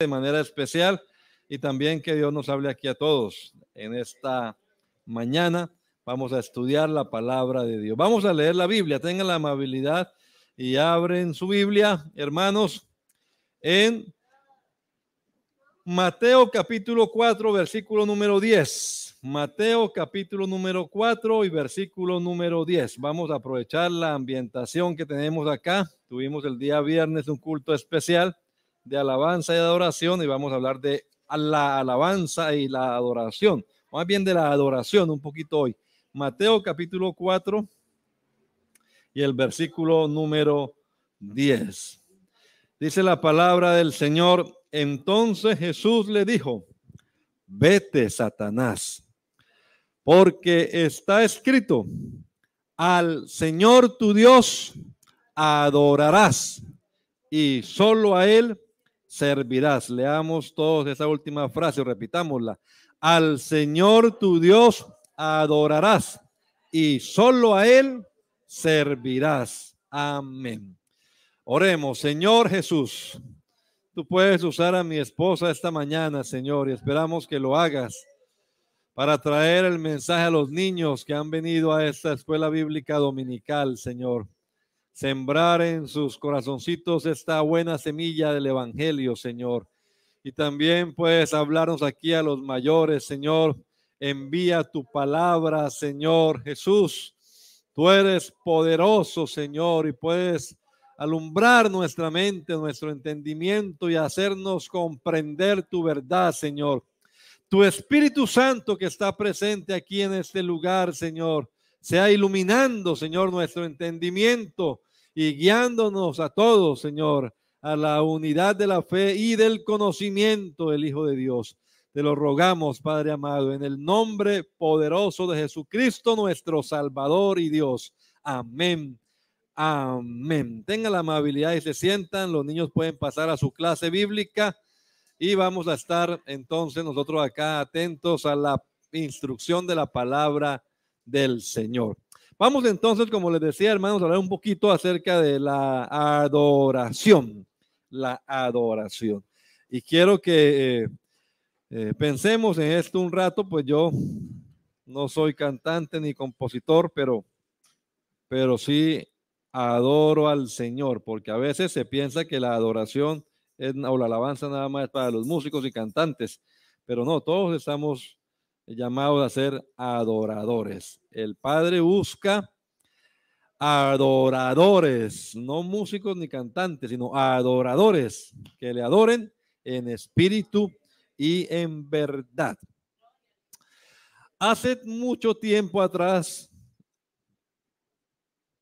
de manera especial y también que Dios nos hable aquí a todos en esta mañana. Vamos a estudiar la palabra de Dios. Vamos a leer la Biblia. Tengan la amabilidad y abren su Biblia, hermanos, en Mateo capítulo 4, versículo número 10. Mateo capítulo número 4 y versículo número 10. Vamos a aprovechar la ambientación que tenemos acá. Tuvimos el día viernes un culto especial de alabanza y adoración y vamos a hablar de la alabanza y la adoración, más bien de la adoración un poquito hoy. Mateo capítulo 4 y el versículo número 10. Dice la palabra del Señor, entonces Jesús le dijo, vete Satanás, porque está escrito, al Señor tu Dios adorarás y solo a Él servirás. Leamos todos esa última frase, repitámosla. Al Señor tu Dios adorarás y solo a Él servirás. Amén. Oremos, Señor Jesús. Tú puedes usar a mi esposa esta mañana, Señor, y esperamos que lo hagas para traer el mensaje a los niños que han venido a esta escuela bíblica dominical, Señor sembrar en sus corazoncitos esta buena semilla del Evangelio, Señor. Y también puedes hablarnos aquí a los mayores, Señor. Envía tu palabra, Señor Jesús. Tú eres poderoso, Señor, y puedes alumbrar nuestra mente, nuestro entendimiento y hacernos comprender tu verdad, Señor. Tu Espíritu Santo que está presente aquí en este lugar, Señor, sea iluminando, Señor, nuestro entendimiento y guiándonos a todos, Señor, a la unidad de la fe y del conocimiento del Hijo de Dios. Te lo rogamos, Padre amado, en el nombre poderoso de Jesucristo, nuestro Salvador y Dios. Amén. Amén. Tengan la amabilidad y se sientan. Los niños pueden pasar a su clase bíblica y vamos a estar entonces nosotros acá atentos a la instrucción de la palabra del Señor. Vamos entonces, como les decía, hermanos, a hablar un poquito acerca de la adoración. La adoración. Y quiero que eh, eh, pensemos en esto un rato, pues yo no soy cantante ni compositor, pero, pero sí adoro al Señor, porque a veces se piensa que la adoración o la alabanza nada más es para los músicos y cantantes, pero no, todos estamos llamados a ser adoradores. El Padre busca adoradores, no músicos ni cantantes, sino adoradores que le adoren en espíritu y en verdad. Hace mucho tiempo atrás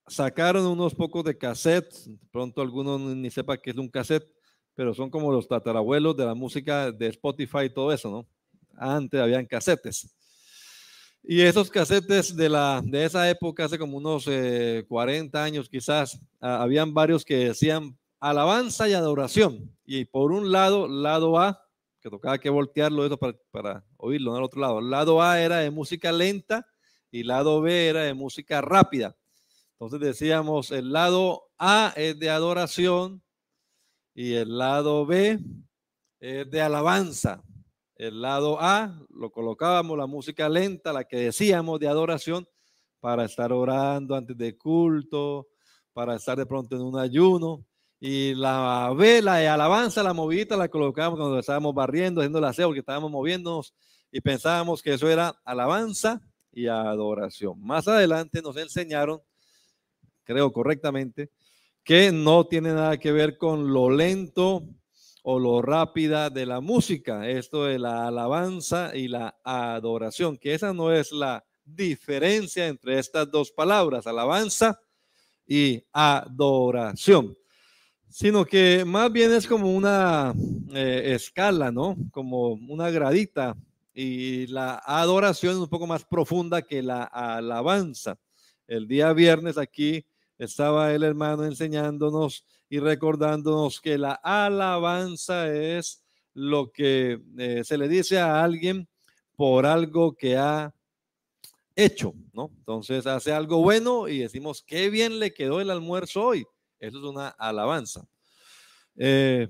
sacaron unos pocos de cassettes, pronto algunos ni sepa qué es un cassette, pero son como los tatarabuelos de la música de Spotify y todo eso, ¿no? Antes habían casetes. Y esos casetes de, la, de esa época, hace como unos 40 eh, años quizás, habían varios que decían alabanza y adoración. Y por un lado, lado A, que tocaba que voltearlo eso para, para oírlo, en el otro lado. Lado A era de música lenta y lado B era de música rápida. Entonces decíamos, el lado A es de adoración y el lado B es de alabanza. El lado A lo colocábamos la música lenta, la que decíamos de adoración, para estar orando antes de culto, para estar de pronto en un ayuno. Y la B, la de alabanza, la movida, la colocábamos cuando estábamos barriendo, haciendo el aseo, porque estábamos moviéndonos y pensábamos que eso era alabanza y adoración. Más adelante nos enseñaron, creo correctamente, que no tiene nada que ver con lo lento o lo rápida de la música, esto de la alabanza y la adoración, que esa no es la diferencia entre estas dos palabras, alabanza y adoración, sino que más bien es como una eh, escala, ¿no? Como una gradita y la adoración es un poco más profunda que la alabanza. El día viernes aquí estaba el hermano enseñándonos y recordándonos que la alabanza es lo que eh, se le dice a alguien por algo que ha hecho, ¿no? Entonces hace algo bueno y decimos, qué bien le quedó el almuerzo hoy. Eso es una alabanza. Eh,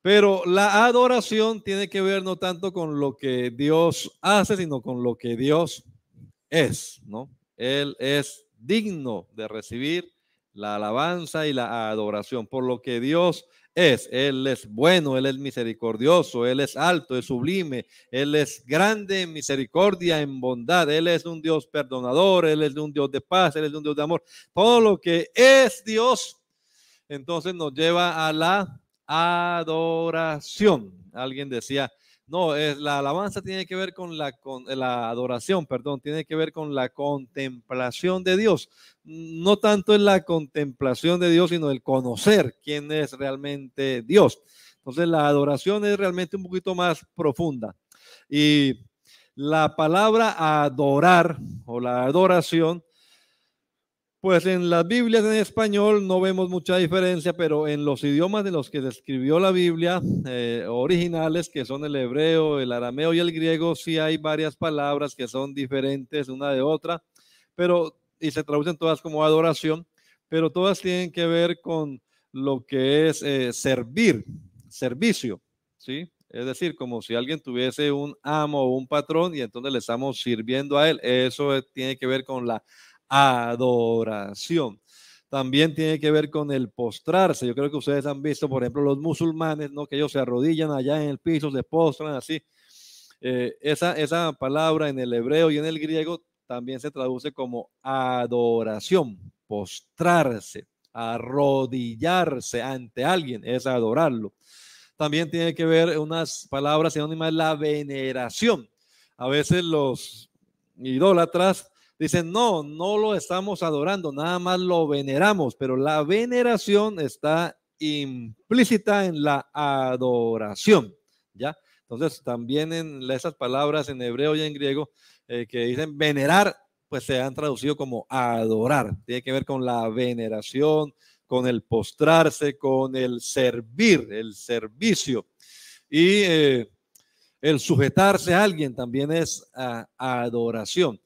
Pero la adoración tiene que ver no tanto con lo que Dios hace, sino con lo que Dios es, ¿no? Él es digno de recibir la alabanza y la adoración por lo que Dios es. Él es bueno, Él es misericordioso, Él es alto, es sublime, Él es grande en misericordia, en bondad, Él es un Dios perdonador, Él es un Dios de paz, Él es un Dios de amor. Todo lo que es Dios, entonces nos lleva a la adoración. Alguien decía, no, es, la alabanza tiene que ver con la, con la adoración, perdón, tiene que ver con la contemplación de Dios. No tanto en la contemplación de Dios, sino el conocer quién es realmente Dios. Entonces la adoración es realmente un poquito más profunda. Y la palabra adorar o la adoración pues en las Biblias en español no vemos mucha diferencia, pero en los idiomas de los que se escribió la Biblia eh, originales, que son el hebreo, el arameo y el griego, sí hay varias palabras que son diferentes una de otra, pero y se traducen todas como adoración, pero todas tienen que ver con lo que es eh, servir, servicio, ¿sí? Es decir, como si alguien tuviese un amo o un patrón y entonces le estamos sirviendo a él. Eso tiene que ver con la adoración. También tiene que ver con el postrarse. Yo creo que ustedes han visto, por ejemplo, los musulmanes, ¿no? Que ellos se arrodillan allá en el piso, se postran así. Eh, esa, esa palabra en el hebreo y en el griego también se traduce como adoración, postrarse, arrodillarse ante alguien, es adorarlo. También tiene que ver unas palabras sinónimas, la veneración. A veces los idólatras Dicen, no, no lo estamos adorando, nada más lo veneramos, pero la veneración está implícita en la adoración, ¿ya? Entonces, también en esas palabras en hebreo y en griego eh, que dicen venerar, pues se han traducido como adorar. Tiene que ver con la veneración, con el postrarse, con el servir, el servicio. Y eh, el sujetarse a alguien también es adoración.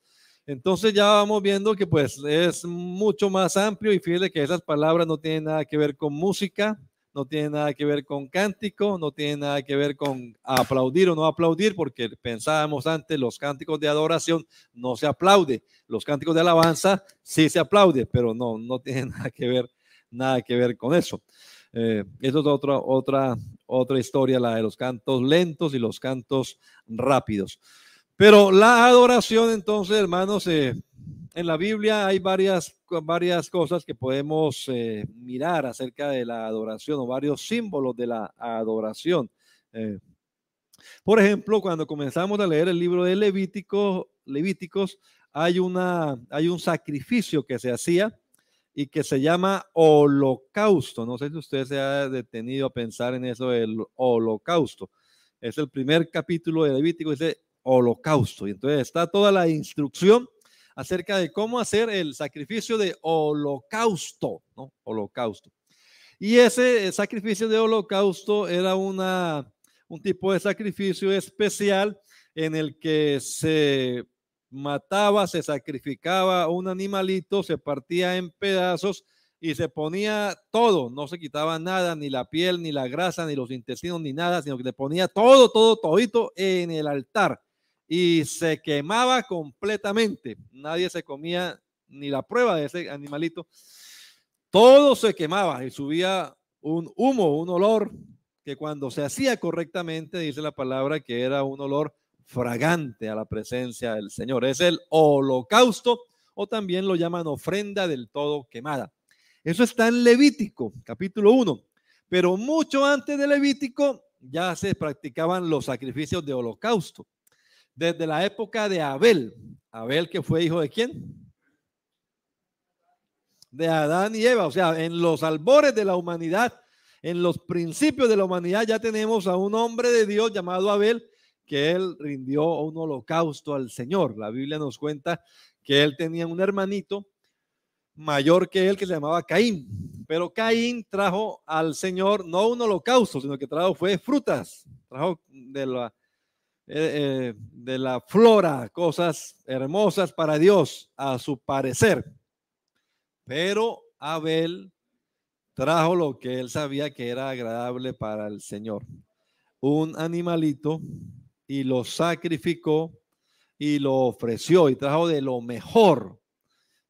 Entonces ya vamos viendo que pues es mucho más amplio y fíjate que esas palabras no tienen nada que ver con música, no tienen nada que ver con cántico, no tienen nada que ver con aplaudir o no aplaudir, porque pensábamos antes los cánticos de adoración no se aplaude, los cánticos de alabanza sí se aplaude, pero no, no tienen nada que ver, nada que ver con eso. Eh, eso es otra, otra, otra historia, la de los cantos lentos y los cantos rápidos. Pero la adoración, entonces, hermanos, eh, en la Biblia hay varias, varias cosas que podemos eh, mirar acerca de la adoración o varios símbolos de la adoración. Eh, por ejemplo, cuando comenzamos a leer el libro de Levítico, Levíticos, hay, una, hay un sacrificio que se hacía y que se llama holocausto. No sé si usted se ha detenido a pensar en eso del holocausto. Es el primer capítulo de Levítico, dice holocausto. Y entonces está toda la instrucción acerca de cómo hacer el sacrificio de holocausto, ¿no? Holocausto. Y ese sacrificio de holocausto era una, un tipo de sacrificio especial en el que se mataba, se sacrificaba un animalito, se partía en pedazos y se ponía todo, no se quitaba nada, ni la piel, ni la grasa, ni los intestinos, ni nada, sino que le ponía todo, todo, todito en el altar y se quemaba completamente. Nadie se comía ni la prueba de ese animalito. Todo se quemaba y subía un humo, un olor que cuando se hacía correctamente, dice la palabra, que era un olor fragante a la presencia del Señor. Es el holocausto o también lo llaman ofrenda del todo quemada. Eso está en Levítico, capítulo 1. Pero mucho antes de Levítico ya se practicaban los sacrificios de holocausto desde la época de Abel. Abel que fue hijo de quién? De Adán y Eva. O sea, en los albores de la humanidad, en los principios de la humanidad ya tenemos a un hombre de Dios llamado Abel que él rindió un holocausto al Señor. La Biblia nos cuenta que él tenía un hermanito mayor que él que se llamaba Caín. Pero Caín trajo al Señor no un holocausto, sino que trajo fue frutas, trajo de la eh, eh, de la flora, cosas hermosas para Dios, a su parecer. Pero Abel trajo lo que él sabía que era agradable para el Señor. Un animalito y lo sacrificó y lo ofreció y trajo de lo mejor.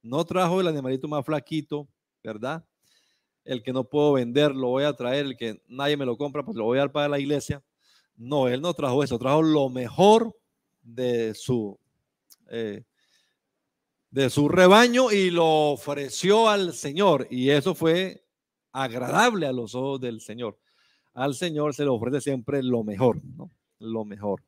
No trajo el animalito más flaquito, ¿verdad? El que no puedo vender, lo voy a traer, el que nadie me lo compra, pues lo voy a dar para la iglesia. No, él no trajo eso, trajo lo mejor de su, eh, de su rebaño y lo ofreció al Señor. Y eso fue agradable a los ojos del Señor. Al Señor se le ofrece siempre lo mejor, ¿no? Lo mejor.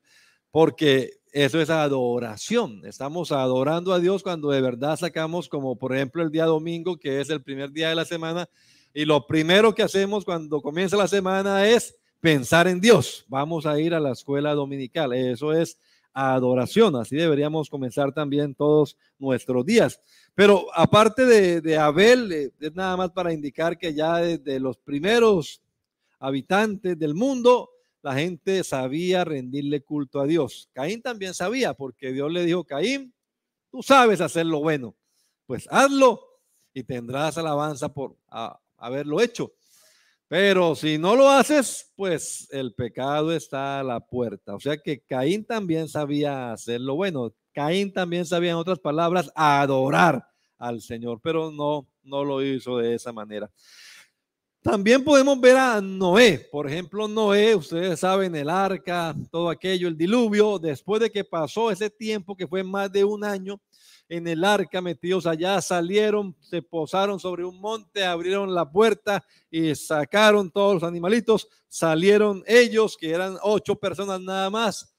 Porque eso es adoración. Estamos adorando a Dios cuando de verdad sacamos, como por ejemplo el día domingo, que es el primer día de la semana, y lo primero que hacemos cuando comienza la semana es pensar en Dios. Vamos a ir a la escuela dominical. Eso es adoración. Así deberíamos comenzar también todos nuestros días. Pero aparte de, Abel, eh, es nada más para indicar que ya desde los primeros habitantes del mundo, la gente sabía rendirle culto a Dios. Caín también sabía, porque Dios le dijo, Caín, tú sabes hacer lo bueno, pues hazlo y tendrás alabanza por haberlo hecho. Pero si no lo haces, pues el pecado está a la puerta. O sea que Caín también sabía hacer lo bueno. Caín también sabía, en otras palabras, adorar al Señor, pero no, no lo hizo de esa manera. También podemos ver a Noé. Por ejemplo, Noé, ustedes saben, el arca, todo aquello, el diluvio, después de que pasó ese tiempo que fue más de un año, en el arca metidos allá, salieron, se posaron sobre un monte, abrieron la puerta y sacaron todos los animalitos, salieron ellos, que eran ocho personas nada más.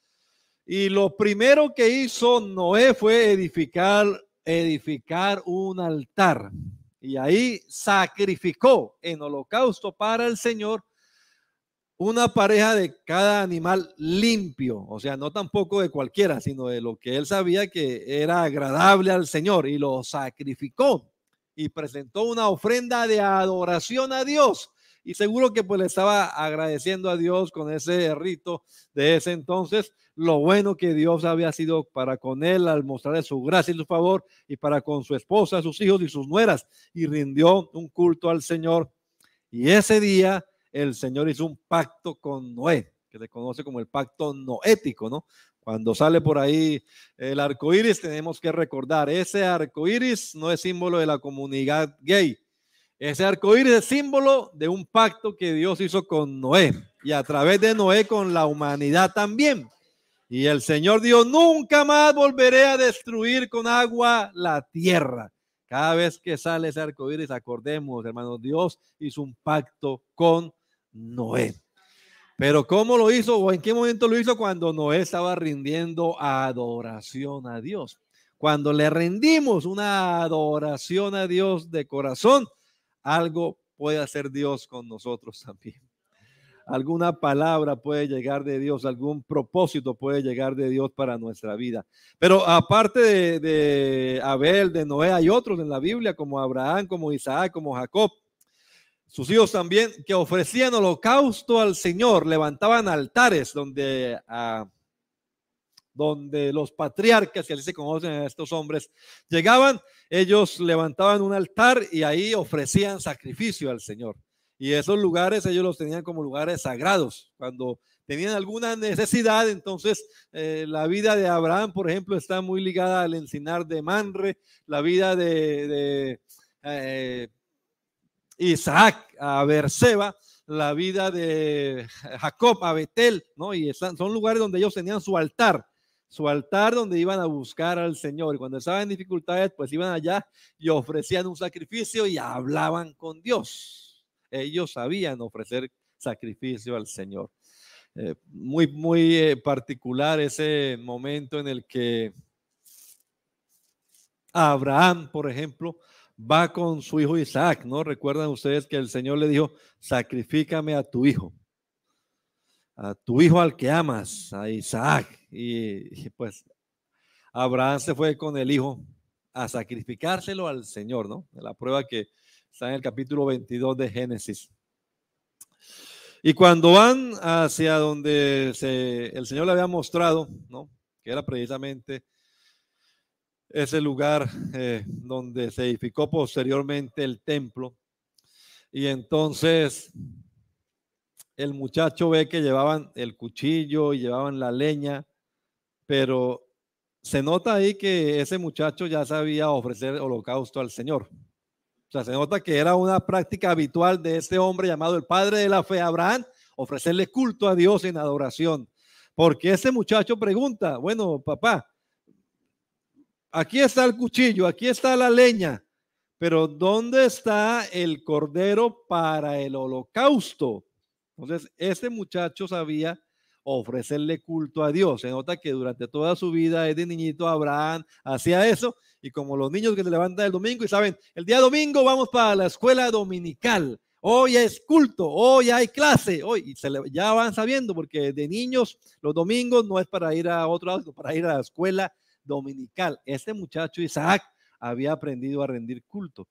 Y lo primero que hizo Noé fue edificar, edificar un altar. Y ahí sacrificó en holocausto para el Señor una pareja de cada animal limpio, o sea, no tampoco de cualquiera, sino de lo que él sabía que era agradable al Señor y lo sacrificó y presentó una ofrenda de adoración a Dios. Y seguro que pues le estaba agradeciendo a Dios con ese rito de ese entonces, lo bueno que Dios había sido para con él al mostrarle su gracia y su favor y para con su esposa, sus hijos y sus nueras y rindió un culto al Señor. Y ese día el Señor hizo un pacto con Noé, que se conoce como el pacto noético, ¿no? Cuando sale por ahí el arco iris, tenemos que recordar, ese arco iris no es símbolo de la comunidad gay. Ese arco iris es símbolo de un pacto que Dios hizo con Noé y a través de Noé con la humanidad también. Y el Señor dijo, nunca más volveré a destruir con agua la tierra. Cada vez que sale ese arco iris, acordemos, hermanos, Dios hizo un pacto con Noé. Pero ¿cómo lo hizo o en qué momento lo hizo? Cuando Noé estaba rindiendo adoración a Dios. Cuando le rendimos una adoración a Dios de corazón, algo puede hacer Dios con nosotros también. Alguna palabra puede llegar de Dios, algún propósito puede llegar de Dios para nuestra vida. Pero aparte de, de Abel, de Noé, hay otros en la Biblia como Abraham, como Isaac, como Jacob sus hijos también, que ofrecían holocausto al Señor, levantaban altares donde, ah, donde los patriarcas, que así se conocen a estos hombres, llegaban, ellos levantaban un altar y ahí ofrecían sacrificio al Señor. Y esos lugares ellos los tenían como lugares sagrados. Cuando tenían alguna necesidad, entonces eh, la vida de Abraham, por ejemplo, está muy ligada al encinar de Manre, la vida de, eh, Isaac a Berseba, la vida de Jacob a Betel, ¿no? Y son lugares donde ellos tenían su altar, su altar donde iban a buscar al Señor. Y cuando estaban en dificultades, pues iban allá y ofrecían un sacrificio y hablaban con Dios. Ellos sabían ofrecer sacrificio al Señor. Eh, muy, muy eh, particular ese momento en el que Abraham, por ejemplo, va con su hijo Isaac, ¿no? Recuerdan ustedes que el Señor le dijo, sacrifícame a tu hijo, a tu hijo al que amas, a Isaac. Y, pues Abraham se fue con el hijo a sacrificárselo al Señor, ¿no? La prueba que está en el capítulo 22 de Génesis. Y cuando van hacia donde el Señor le había mostrado, ¿no? Que era precisamente ese lugar eh, donde se edificó posteriormente el templo. Y entonces el muchacho ve que llevaban el cuchillo y llevaban la leña, pero se nota ahí que ese muchacho ya sabía ofrecer holocausto al Señor. O sea, se nota que era una práctica habitual de este hombre llamado el padre de la fe, Abraham, ofrecerle culto a Dios en adoración. Porque ese muchacho pregunta, bueno, papá, aquí está el cuchillo, aquí está la leña, pero ¿dónde está el cordero para el holocausto? Entonces, este muchacho sabía ofrecerle culto a Dios. Se nota que durante toda su vida, desde niñito, Abraham hacía eso. Y como los niños que se levantan el domingo y saben, el día domingo vamos para la escuela dominical. Hoy es culto, hoy hay clase, hoy se ya van sabiendo porque de niños los domingos no es para ir a otro lado, sino para ir a la escuela dominical. Este muchacho Isaac había aprendido a rendir culto.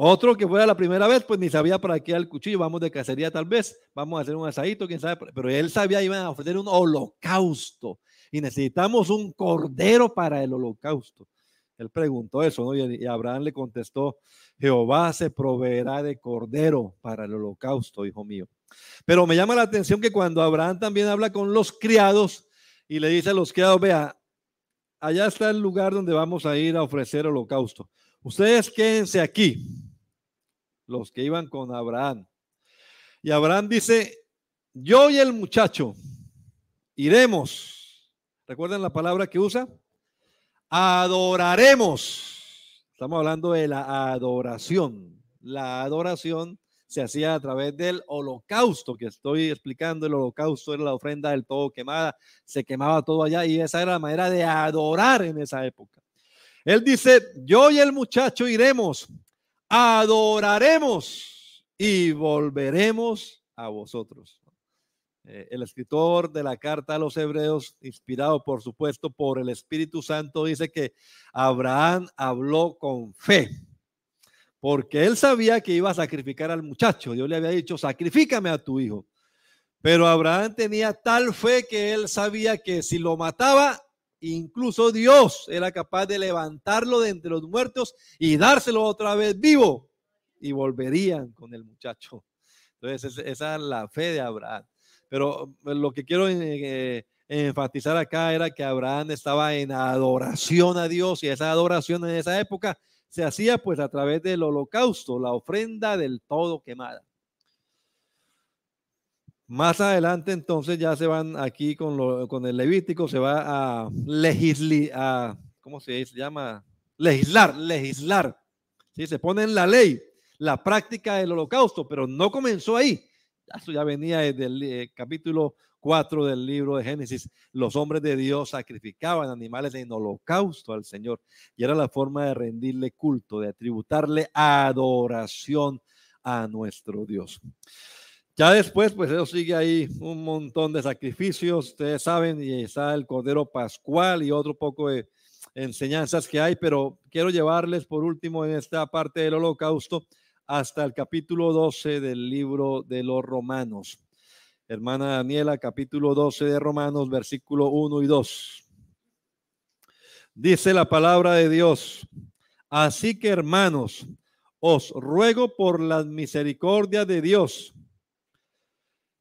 Otro que fue la primera vez, pues ni sabía para qué el cuchillo, vamos de cacería tal vez, vamos a hacer un asadito, quién sabe, pero él sabía iban a ofrecer un holocausto y necesitamos un cordero para el holocausto. Él preguntó eso, ¿no? Y Abraham le contestó, Jehová se proveerá de cordero para el holocausto, hijo mío. Pero me llama la atención que cuando Abraham también habla con los criados y le dice a los criados, vea, allá está el lugar donde vamos a ir a ofrecer holocausto. Ustedes quédense aquí los que iban con Abraham. Y Abraham dice, yo y el muchacho iremos. ¿Recuerdan la palabra que usa? Adoraremos. Estamos hablando de la adoración. La adoración se hacía a través del holocausto que estoy explicando. El holocausto era la ofrenda del todo quemada, se quemaba todo allá y esa era la manera de adorar en esa época. Él dice, yo y el muchacho iremos adoraremos y volveremos a vosotros. Eh, el escritor de la carta a los hebreos, inspirado por supuesto por el Espíritu Santo, dice que Abraham habló con fe, porque él sabía que iba a sacrificar al muchacho. Dios le había dicho, sacrifícame a tu hijo. Pero Abraham tenía tal fe que él sabía que si lo mataba, Incluso Dios era capaz de levantarlo de entre los muertos y dárselo otra vez vivo. Y volverían con el muchacho. Entonces, esa es la fe de Abraham. Pero eh, lo que quiero eh, enfatizar acá era que Abraham estaba en adoración a Dios y esa adoración en esa época se hacía pues a través del holocausto, la ofrenda del todo quemada. Más adelante entonces ya se van aquí con, lo, con el Levítico, se va a legislar, ¿cómo se llama? Legislar, legislar. ¿sí? Se pone en la ley la práctica del holocausto, pero no comenzó ahí. Eso ya venía desde el eh, capítulo 4 del libro de Génesis. Los hombres de Dios sacrificaban animales en holocausto al Señor y era la forma de rendirle culto, de tributarle adoración a nuestro Dios. Ya después, pues eso sigue ahí un montón de sacrificios, ustedes saben, y está el Cordero Pascual y otro poco de enseñanzas que hay, pero quiero llevarles por último en esta parte del holocausto hasta el capítulo 12 del libro de los Romanos. Hermana Daniela, capítulo 12 de Romanos, versículo 1 y 2. Dice la palabra de Dios, así que hermanos, os ruego por las misericordias de Dios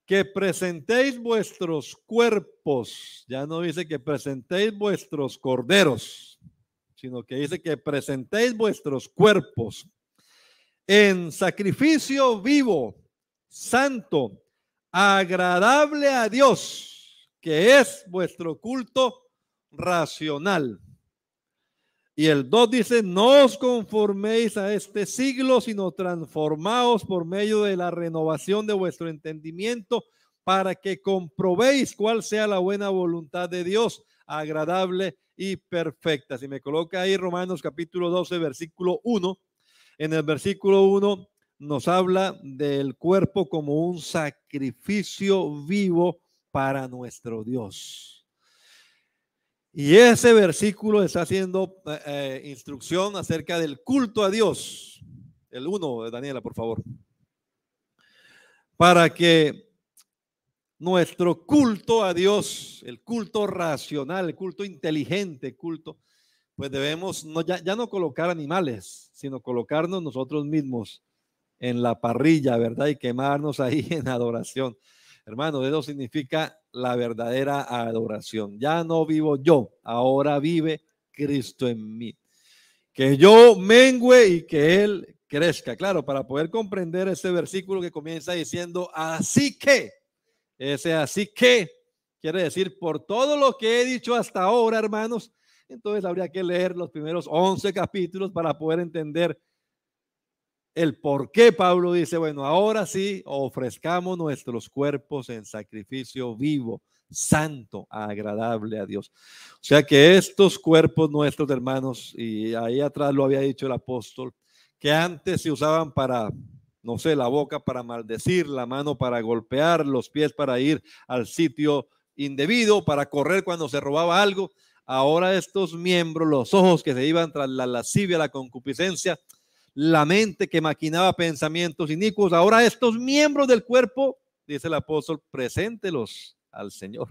que presentéis vuestros cuerpos, ya no dice que presentéis vuestros corderos, sino que dice que presentéis vuestros cuerpos en sacrificio vivo, santo, agradable a Dios, que es vuestro culto racional. Y el 2 dice, no os conforméis a este siglo, sino transformaos por medio de la renovación de vuestro entendimiento para que comprobéis cuál sea la buena voluntad de Dios, agradable y perfecta. Si me coloca ahí Romanos capítulo 12, versículo 1, en el versículo 1 nos habla del cuerpo como un sacrificio vivo para nuestro Dios. Y ese versículo está haciendo eh, eh, instrucción acerca del culto a Dios. El uno, Daniela, por favor. Para que nuestro culto a Dios, el culto racional, el culto inteligente, culto, pues debemos no, ya, ya no colocar animales, sino colocarnos nosotros mismos en la parrilla, ¿verdad? Y quemarnos ahí en adoración. Hermano, eso significa la verdadera adoración. Ya no vivo yo, ahora vive Cristo en mí. Que yo mengüe y que Él crezca. Claro, para poder comprender ese versículo que comienza diciendo, así que, ese así que quiere decir, por todo lo que he dicho hasta ahora, hermanos, entonces habría que leer los primeros 11 capítulos para poder entender el por qué Pablo dice, bueno, ahora sí ofrezcamos nuestros cuerpos en sacrificio vivo, santo, agradable a Dios. O sea que estos cuerpos nuestros, hermanos, y ahí atrás lo había dicho el apóstol, que antes se usaban para, no sé, la boca para maldecir, la mano para golpear, los pies para ir al sitio indebido, para correr cuando se robaba algo. Ahora estos miembros, los ojos que se iban tras la lascivia, la concupiscencia, la mente que maquinaba pensamientos inicuos, ahora estos miembros del cuerpo, dice el apóstol, preséntelos al Señor.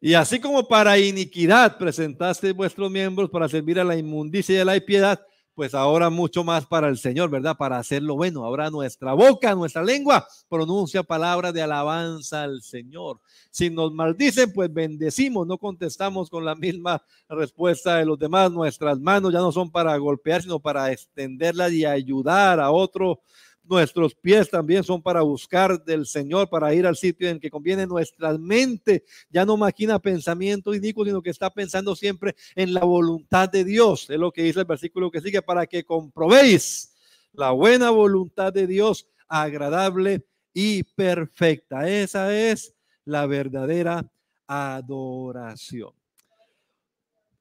Y así como para iniquidad presentaste vuestros miembros para servir a la inmundicia y a la impiedad, pues ahora mucho más para el Señor, ¿verdad? Para hacerlo bueno. Ahora nuestra boca, nuestra lengua pronuncia palabras de alabanza al Señor. Si nos maldicen, pues bendecimos, no contestamos con la misma respuesta de los demás. Nuestras manos ya no son para golpear, sino para extenderlas y ayudar a otro Nuestros pies también son para buscar del Señor, para ir al sitio en que conviene. Nuestra mente ya no maquina pensamiento inicuo, sino que está pensando siempre en la voluntad de Dios. Es lo que dice el versículo que sigue, para que comprobéis la buena voluntad de Dios, agradable y perfecta. Esa es la verdadera adoración.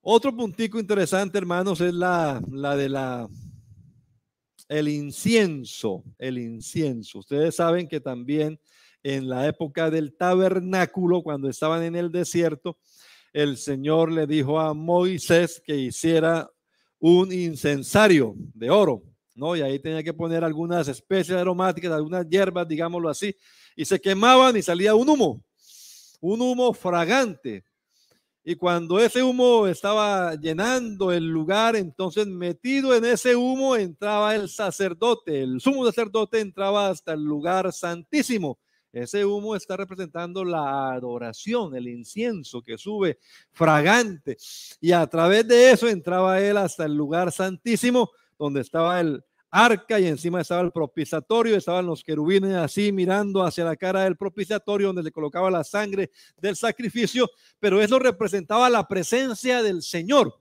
Otro puntico interesante, hermanos, es la, la de la el incienso, el incienso. Ustedes saben que también en la época del tabernáculo, cuando estaban en el desierto, el Señor le dijo a Moisés que hiciera un incensario de oro, ¿no? Y ahí tenía que poner algunas especies aromáticas, algunas hierbas, digámoslo así, y se quemaban y salía un humo, un humo fragante. Y cuando ese humo estaba llenando el lugar, entonces metido en ese humo entraba el sacerdote, el sumo sacerdote entraba hasta el lugar santísimo. Ese humo está representando la adoración, el incienso que sube fragante. Y a través de eso entraba él hasta el lugar santísimo, donde estaba el, arca y encima estaba el propiciatorio, estaban los querubines así mirando hacia la cara del propiciatorio donde se colocaba la sangre del sacrificio, pero eso representaba la presencia del Señor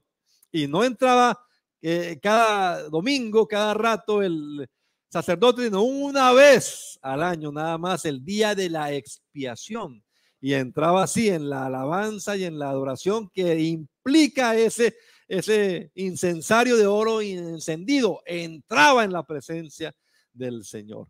y no entraba eh, cada domingo, cada rato el sacerdote, sino una vez al año nada más, el día de la expiación. Y entraba así en la alabanza y en la adoración que implica ese ese incensario de oro encendido entraba en la presencia del Señor.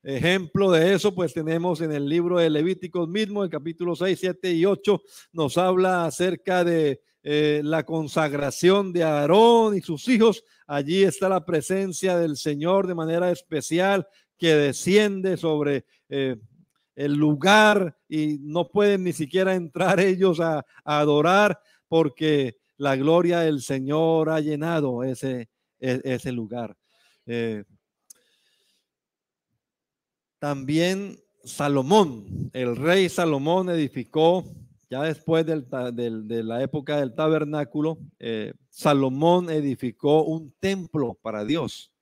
Ejemplo de eso, pues tenemos en el libro de Levíticos mismo, el capítulo 6, 7 y 8, nos habla acerca de eh, la consagración de Aarón y sus hijos. Allí está la presencia del Señor de manera especial que desciende sobre eh, el lugar y no pueden ni siquiera entrar ellos a adorar porque la gloria del Señor ha llenado ese, e, ese lugar. Eh, también Salomón, el rey Salomón edificó, ya después del, de la época del tabernáculo, eh, Salomón edificó un templo para Dios.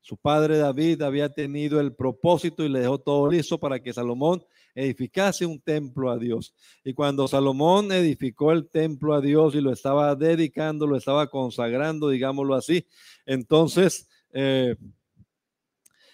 Su padre David había tenido el propósito y le dejó todo listo para que Salomón edificase un templo a Dios. Y cuando Salomón edificó el templo a Dios y lo estaba dedicando, lo estaba consagrando, digámoslo así, entonces eh,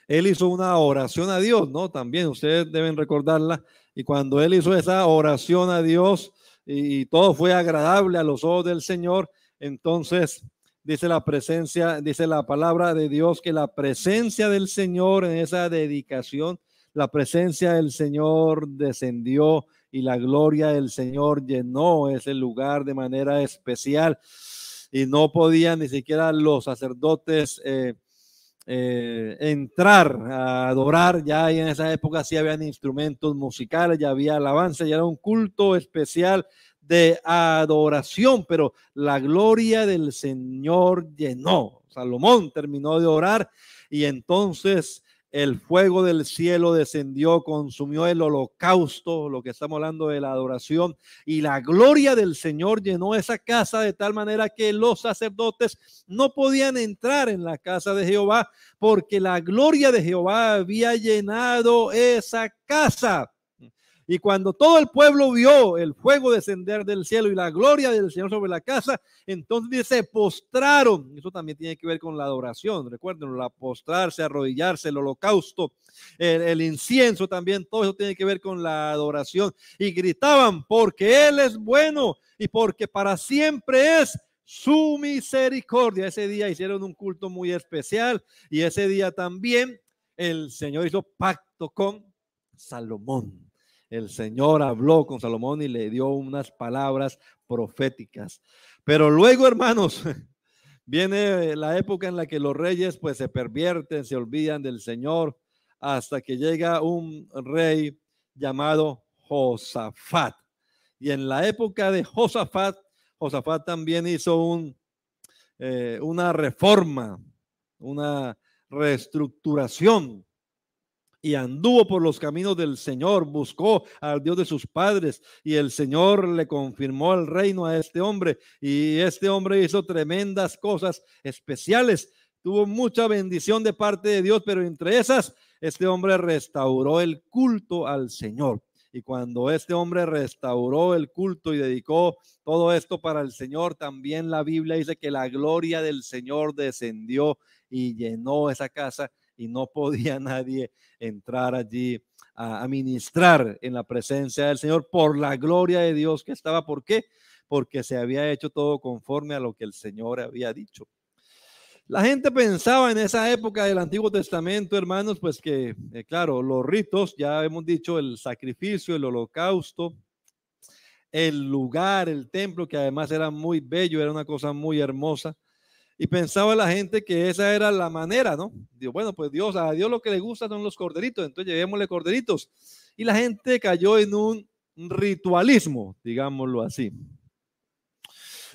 él hizo una oración a Dios, ¿no? También ustedes deben recordarla. Y cuando él hizo esa oración a Dios y, todo fue agradable a los ojos del Señor, entonces dice la presencia, dice la palabra de Dios que la presencia del Señor en esa dedicación la presencia del Señor descendió y la gloria del Señor llenó ese lugar de manera especial y no podían ni siquiera los sacerdotes eh, eh, entrar a adorar. Ya en esa época sí habían instrumentos musicales, ya había alabanza, ya era un culto especial de adoración, pero la gloria del Señor llenó. Salomón terminó de orar y entonces el fuego del cielo descendió, consumió el holocausto, lo que estamos hablando de la adoración, y la gloria del Señor llenó esa casa de tal manera que los sacerdotes no podían entrar en la casa de Jehová porque la gloria de Jehová había llenado esa casa. Y cuando todo el pueblo vio el fuego descender del cielo y la gloria del Señor sobre la casa, entonces se postraron. Eso también tiene que ver con la adoración. Recuerden, la postrarse, arrodillarse, el holocausto, el, incienso también, todo eso tiene que ver con la adoración. Y gritaban, porque Él es bueno y porque para siempre es su misericordia. Ese día hicieron un culto muy especial y ese día también el Señor hizo pacto con Salomón el Señor habló con Salomón y le dio unas palabras proféticas. Pero luego, hermanos, viene la época en la que los reyes pues se pervierten, se olvidan del Señor, hasta que llega un rey llamado Josafat. Y en la época de Josafat, Josafat también hizo eh, una reforma, una reestructuración y anduvo por los caminos del Señor, buscó al Dios de sus padres y el Señor le confirmó el reino a este hombre y este hombre hizo tremendas cosas especiales. Tuvo mucha bendición de parte de Dios, pero entre esas, este hombre restauró el culto al Señor. Y cuando este hombre restauró el culto y dedicó todo esto para el Señor, también la Biblia dice que la gloria del Señor descendió y llenó esa casa y no podía nadie entrar allí a, ministrar en la presencia del Señor por la gloria de Dios que estaba. ¿Por qué? Porque se había hecho todo conforme a lo que el Señor había dicho. La gente pensaba en esa época del Antiguo Testamento, hermanos, pues que, eh, claro, los ritos, ya hemos dicho, el sacrificio, el holocausto, el lugar, el templo, que además era muy bello, era una cosa muy hermosa. Y pensaba la gente que esa era la manera, ¿no? Digo, bueno, pues Dios, a Dios lo que le gusta son los corderitos, entonces llevémosle corderitos. Y la gente cayó en un ritualismo, digámoslo así.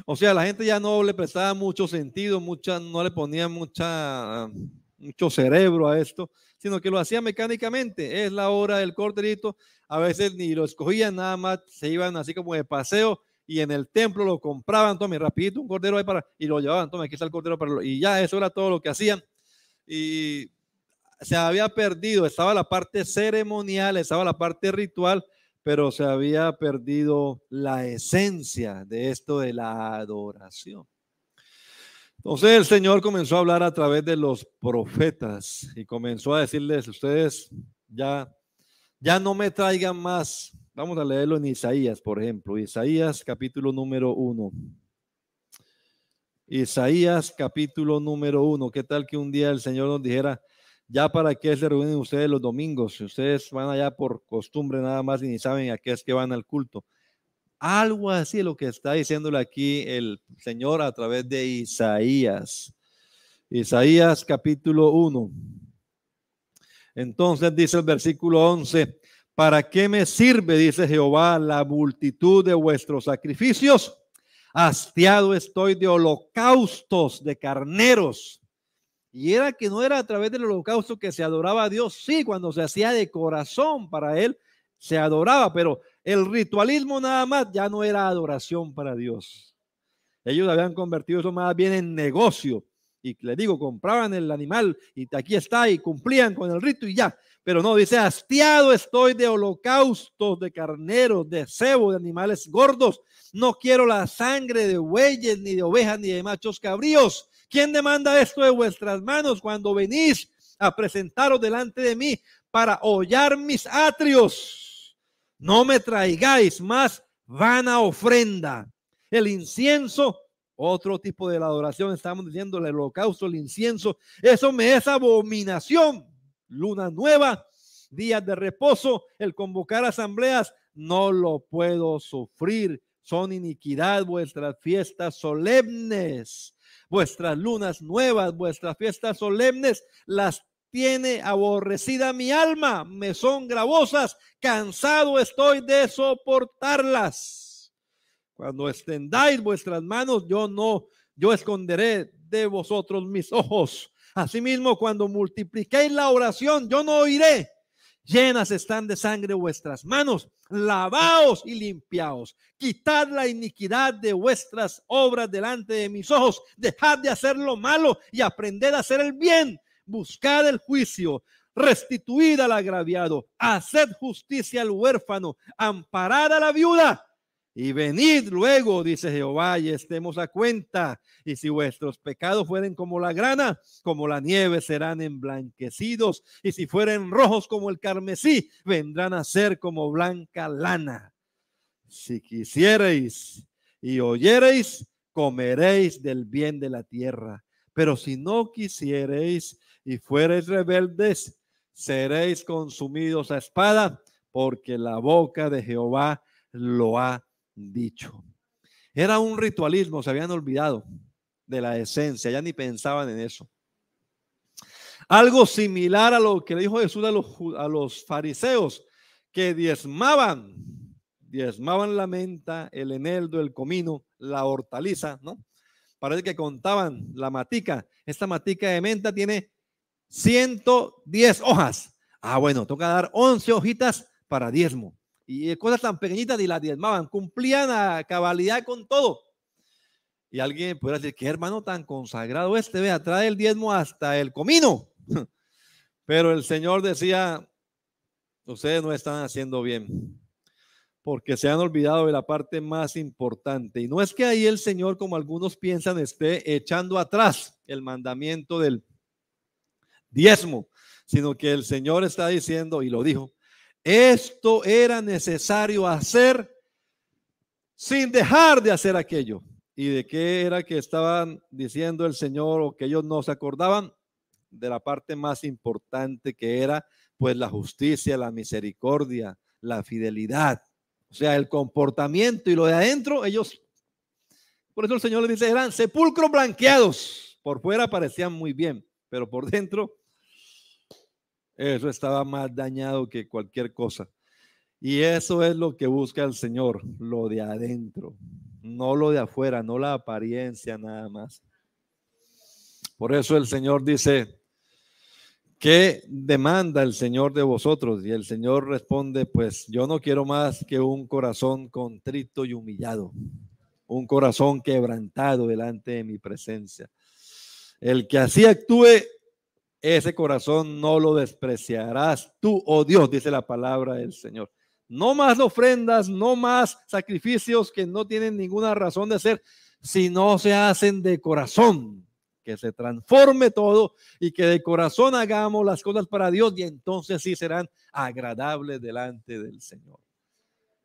O sea, la gente ya no le prestaba mucho sentido, mucha, no le ponía mucha, mucho cerebro a esto, sino que lo hacía mecánicamente. Es la hora del corderito, a veces ni lo escogían, nada más se iban así como de paseo y en el templo lo compraban, tome rapidito un cordero ahí para, y lo llevaban, tome aquí está el cordero para, y ya eso era todo lo que hacían. Y se había perdido, estaba la parte ceremonial, estaba la parte ritual, pero se había perdido la esencia de esto de la adoración. Entonces el Señor comenzó a hablar a través de los profetas y comenzó a decirles, ustedes ya, ya no me traigan más Vamos a leerlo en Isaías, por ejemplo. Isaías capítulo número uno. Isaías capítulo número uno. ¿Qué tal que un día el Señor nos dijera, ya para qué se reúnen ustedes los domingos? Si ustedes van allá por costumbre nada más y ni saben a qué es que van al culto. Algo así lo que está diciéndole aquí el Señor a través de Isaías. Isaías capítulo 1. Entonces dice el versículo 11, ¿Para qué me sirve, dice Jehová, la multitud de vuestros sacrificios? Hastiado estoy de holocaustos, de carneros. Y era que no era a través del holocausto que se adoraba a Dios, sí, cuando se hacía de corazón para él, se adoraba, pero el ritualismo nada más ya no era adoración para Dios. Ellos habían convertido eso más bien en negocio. Y le digo, compraban el animal y aquí está y cumplían con el rito y ya. Pero no, dice, hastiado estoy de holocaustos, de carneros, de cebo, de animales gordos. No quiero la sangre de bueyes, ni de ovejas, ni de machos cabríos. ¿Quién demanda esto de vuestras manos cuando venís a presentaros delante de mí para hollar mis atrios? No me traigáis más vana ofrenda. El incienso otro tipo de la adoración, estamos diciendo el holocausto, el incienso, eso me es abominación luna nueva, días de reposo, el convocar asambleas, no lo puedo sufrir. Son iniquidad vuestras fiestas solemnes, vuestras lunas nuevas, vuestras fiestas solemnes, las tiene aborrecida mi alma, me son gravosas, cansado estoy de soportarlas. Cuando extendáis vuestras manos, yo no yo esconderé de vosotros mis ojos. Asimismo, cuando multipliquéis la oración, yo no oiré. Llenas están de sangre vuestras manos, lavaos y limpiaos. Quitad la iniquidad de vuestras obras delante de mis ojos. Dejad de hacer lo malo y aprended a hacer el bien. Buscad el juicio, restituid al agraviado, haced justicia al huérfano, amparad a la viuda y venid luego, dice Jehová, y estemos a cuenta. Y si vuestros pecados fueren como la grana, como la nieve serán emblanquecidos. Y si fueren rojos como el carmesí, vendrán a ser como blanca lana. Si quisiereis y oyereis, comeréis del bien de la tierra. Pero si no quisiereis y fuereis rebeldes, seréis consumidos a espada, porque la boca de Jehová lo ha dicho. Era un ritualismo, se habían olvidado de la esencia, ya ni pensaban en eso. Algo similar a lo que le dijo Jesús a los, los fariseos, que diezmaban, diezmaban la menta, el eneldo, el comino, la hortaliza, ¿no? Parece que contaban la matica. Esta matica de menta tiene 110 hojas. Ah, bueno, toca dar 11 hojitas para diezmo y cosas tan pequeñitas y las diezmaban, cumplían a cabalidad con todo. Y alguien puede decir, qué hermano tan consagrado este, vea, trae el diezmo hasta el comino. Pero el Señor decía, ustedes no están haciendo bien, porque se han olvidado de la parte más importante. Y no es que ahí el Señor, como algunos piensan, esté echando atrás el mandamiento del diezmo, sino que el Señor está diciendo, y lo dijo, esto era necesario hacer sin dejar de hacer aquello. ¿Y de qué era que estaban diciendo el Señor o que ellos no se acordaban? De la parte más importante que era pues la justicia, la misericordia, la fidelidad. O sea, el comportamiento y lo de adentro, ellos, por eso el Señor les dice, eran sepulcros blanqueados. Por fuera parecían muy bien, pero por dentro eso estaba más dañado que cualquier cosa. Y eso es lo que busca el Señor, lo de adentro, no lo de afuera, no la apariencia nada más. Por eso el Señor dice, ¿qué demanda el Señor de vosotros? Y el Señor responde, pues yo no quiero más que un corazón contrito y humillado, un corazón quebrantado delante de mi presencia. El que así actúe ese corazón no lo despreciarás tú, oh Dios, dice la palabra del Señor. No más ofrendas, no más sacrificios que no tienen ninguna razón de ser, si no se hacen de corazón, que se transforme todo y que de corazón hagamos las cosas para Dios y entonces sí serán agradables delante del Señor.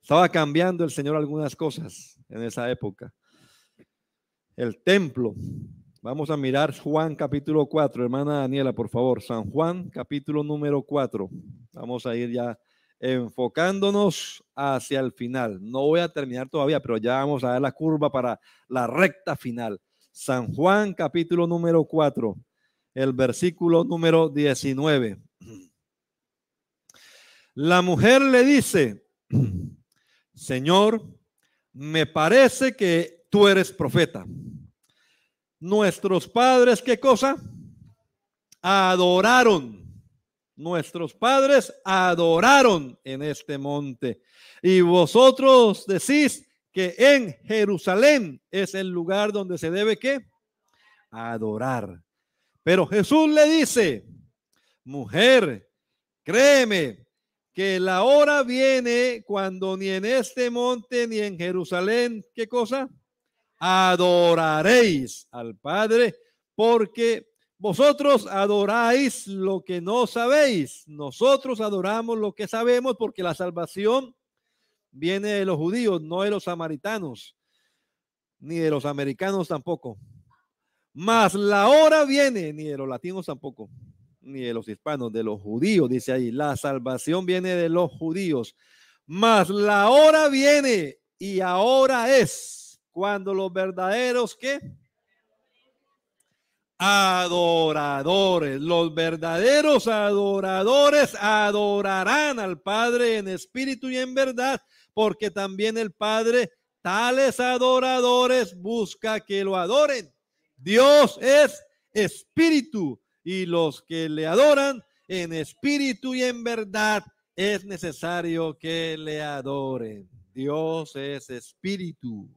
Estaba cambiando el Señor algunas cosas en esa época. El templo Vamos a mirar Juan capítulo 4, hermana Daniela, por favor. San Juan capítulo número 4. Vamos a ir ya enfocándonos hacia el final. No voy a terminar todavía, pero ya vamos a dar la curva para la recta final. San Juan capítulo número 4, el versículo número 19. La mujer le dice, Señor, me parece que tú eres profeta. Nuestros padres, ¿qué cosa? Adoraron. Nuestros padres adoraron en este monte. Y vosotros decís que en Jerusalén es el lugar donde se debe qué? Adorar. Pero Jesús le dice, mujer, créeme que la hora viene cuando ni en este monte ni en Jerusalén, ¿qué cosa? Adoraréis al Padre, porque vosotros adoráis lo que no sabéis. Nosotros adoramos lo que sabemos porque la salvación viene de los judíos, no de los samaritanos, ni de los americanos tampoco. Mas la hora viene, ni de los latinos tampoco, ni de los hispanos, de los judíos, dice ahí. La salvación viene de los judíos. Mas la hora viene y ahora es cuando los verdaderos que adoradores, los verdaderos adoradores adorarán al Padre en espíritu y en verdad, porque también el Padre tales adoradores busca que lo adoren. Dios es espíritu y los que le adoran en espíritu y en verdad es necesario que le adoren. Dios es espíritu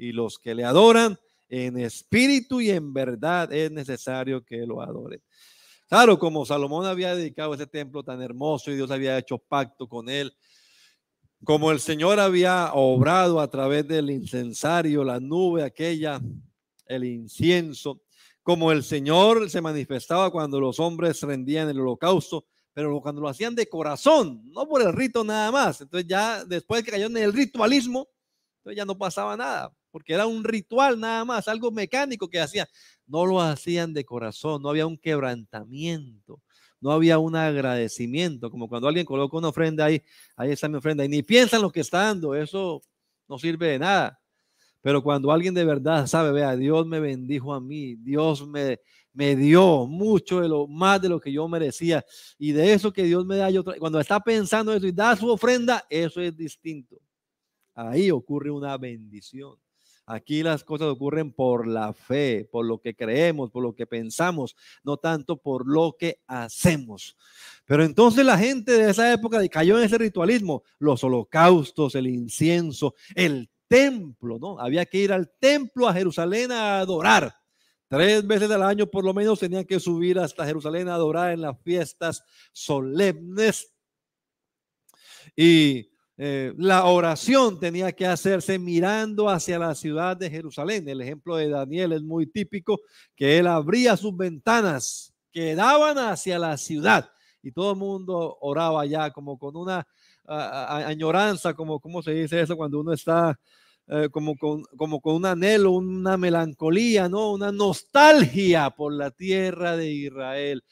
y los que le adoran en espíritu y en verdad es necesario que lo adoren. Claro, como Salomón había dedicado ese templo tan hermoso y Dios había hecho pacto con él, como el Señor había obrado a través del incensario, la nube aquella, el incienso, como el Señor se manifestaba cuando los hombres rendían el holocausto, pero cuando lo hacían de corazón, no por el rito nada más. Entonces ya después que cayeron en el ritualismo, entonces ya no pasaba nada, porque era un ritual nada más, algo mecánico que hacían. No lo hacían de corazón, no había un quebrantamiento, no había un agradecimiento, como cuando alguien coloca una ofrenda ahí, ahí está mi ofrenda, y ni piensan lo que está dando, eso no sirve de nada. Pero cuando alguien de verdad sabe, vea, Dios me bendijo a mí, Dios me, me dio mucho de lo más de lo que yo merecía. Y de eso que Dios me da, yo, cuando está pensando eso y da su ofrenda, eso es distinto. Ahí ocurre una bendición. Aquí las cosas ocurren por la fe, por lo que creemos, por lo que pensamos, no tanto por lo que hacemos. Pero entonces la gente de esa época cayó en ese ritualismo, los holocaustos, el incienso, el templo, ¿no? Había que ir al templo a Jerusalén a adorar. Tres veces al año por lo menos tenían que subir hasta Jerusalén a adorar en las fiestas solemnes. Y eh, la oración tenía que hacerse mirando hacia la ciudad de Jerusalén. El ejemplo de Daniel es muy típico, que él abría sus ventanas que daban hacia la ciudad y todo el mundo oraba allá como con una añoranza, como cómo se dice eso cuando uno está eh, como, con, como con un anhelo, una melancolía, ¿no? Una nostalgia por la tierra de Israel.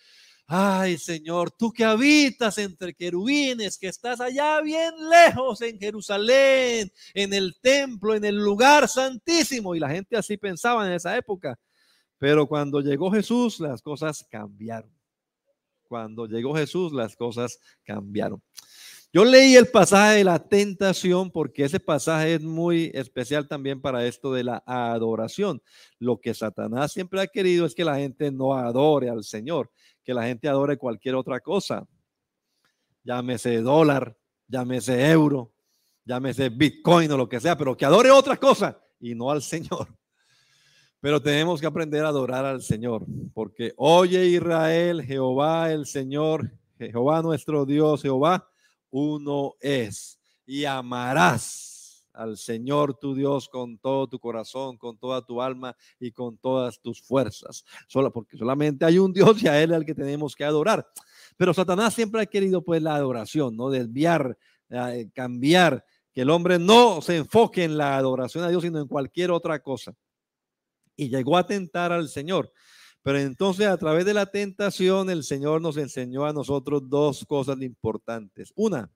Ay, Señor, tú que habitas entre querubines, que estás allá bien lejos en Jerusalén, en el templo, en el lugar santísimo. Y la gente así pensaba en esa época. Pero cuando llegó Jesús, las cosas cambiaron. Cuando llegó Jesús, las cosas cambiaron. Yo leí el pasaje de la tentación porque ese pasaje es muy especial también para esto de la adoración. Lo que Satanás siempre ha querido es que la gente no adore al Señor, que la gente adore cualquier otra cosa. Llámese dólar, llámese euro, llámese bitcoin o lo que sea, pero que adore otra cosa y no al Señor. Pero tenemos que aprender a adorar al Señor, porque oye Israel, Jehová el Señor, Jehová nuestro Dios, Jehová uno es y amarás al Señor tu Dios con todo tu corazón, con toda tu alma y con todas tus fuerzas. Solo porque solamente hay un Dios y a él al que tenemos que adorar. Pero Satanás siempre ha querido pues la adoración, no desviar, eh, cambiar, que el hombre no se enfoque en la adoración a Dios, sino en cualquier otra cosa. Y llegó a tentar al Señor. Pero entonces a través de la tentación el Señor nos enseñó a nosotros dos cosas importantes. Una,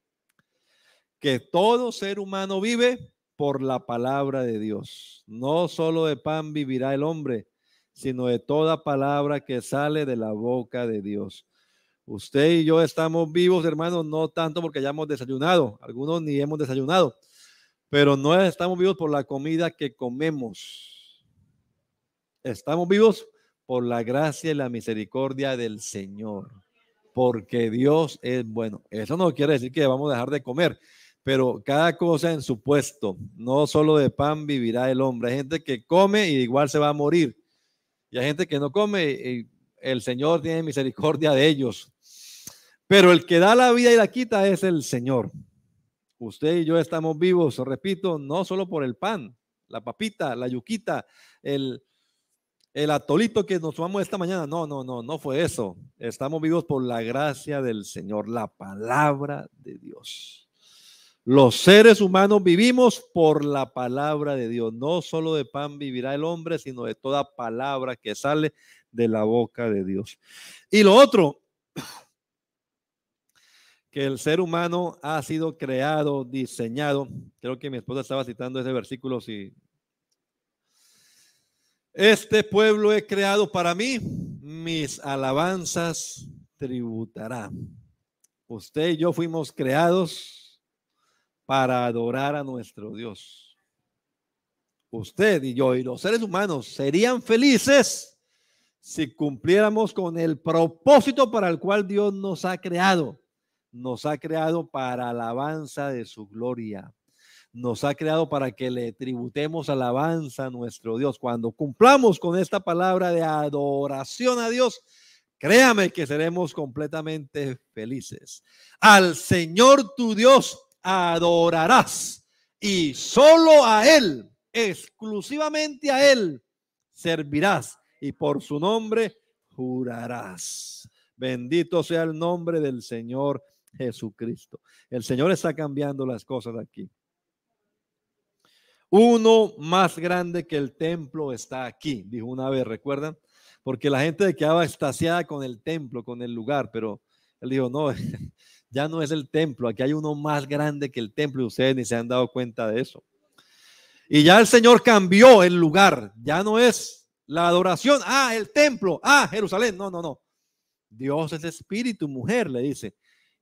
que todo ser humano vive por la palabra de Dios. No solo de pan vivirá el hombre, sino de toda palabra que sale de la boca de Dios. Usted y yo estamos vivos, hermanos, no tanto porque hayamos desayunado, algunos ni hemos desayunado, pero no estamos vivos por la comida que comemos. Estamos vivos por la gracia y la misericordia del Señor, porque Dios es bueno. Eso no quiere decir que vamos a dejar de comer, pero cada cosa en su puesto. No solo de pan vivirá el hombre. Hay gente que come y igual se va a morir. Y hay gente que no come y el Señor tiene misericordia de ellos. Pero el que da la vida y la quita es el Señor. Usted y yo estamos vivos, repito, no solo por el pan, la papita, la yuquita, el, el atolito que nos tomamos esta mañana. No, no, no, no fue eso. Estamos vivos por la gracia del Señor, la palabra de Dios. Los seres humanos vivimos por la palabra de Dios. No solo de pan vivirá el hombre, sino de toda palabra que sale de la boca de Dios. Y lo otro, que el ser humano ha sido creado, diseñado. Creo que mi esposa estaba citando ese versículo, si este pueblo he creado para mí, mis alabanzas tributará. Usted y yo fuimos creados para adorar a nuestro Dios. usted y yo y los seres humanos serían felices si cumpliéramos con el propósito para el cual Dios nos ha creado. Nos ha creado para alabanza de su gloria. Nos ha creado para que le tributemos alabanza a nuestro Dios. Cuando cumplamos con esta palabra de adoración a Dios, créame que seremos completamente felices. Al Señor tu Dios adorarás y solo a Él exclusivamente a Él servirás y por su nombre jurarás. Bendito sea el nombre del Señor Jesucristo. El Señor está cambiando las cosas aquí. Uno más grande que el templo está aquí, dijo una vez, ¿recuerdan? Porque la gente quedaba extasiada con el templo, con el lugar, pero él dijo, no, ya no es el templo, aquí hay uno más grande que el templo y ustedes ni se han dado cuenta de eso. Y ya el Señor cambió el lugar. Ya no es la adoración. Ah, el templo. Ah, Jerusalén. No, no, no. Dios es espíritu, mujer, le dice.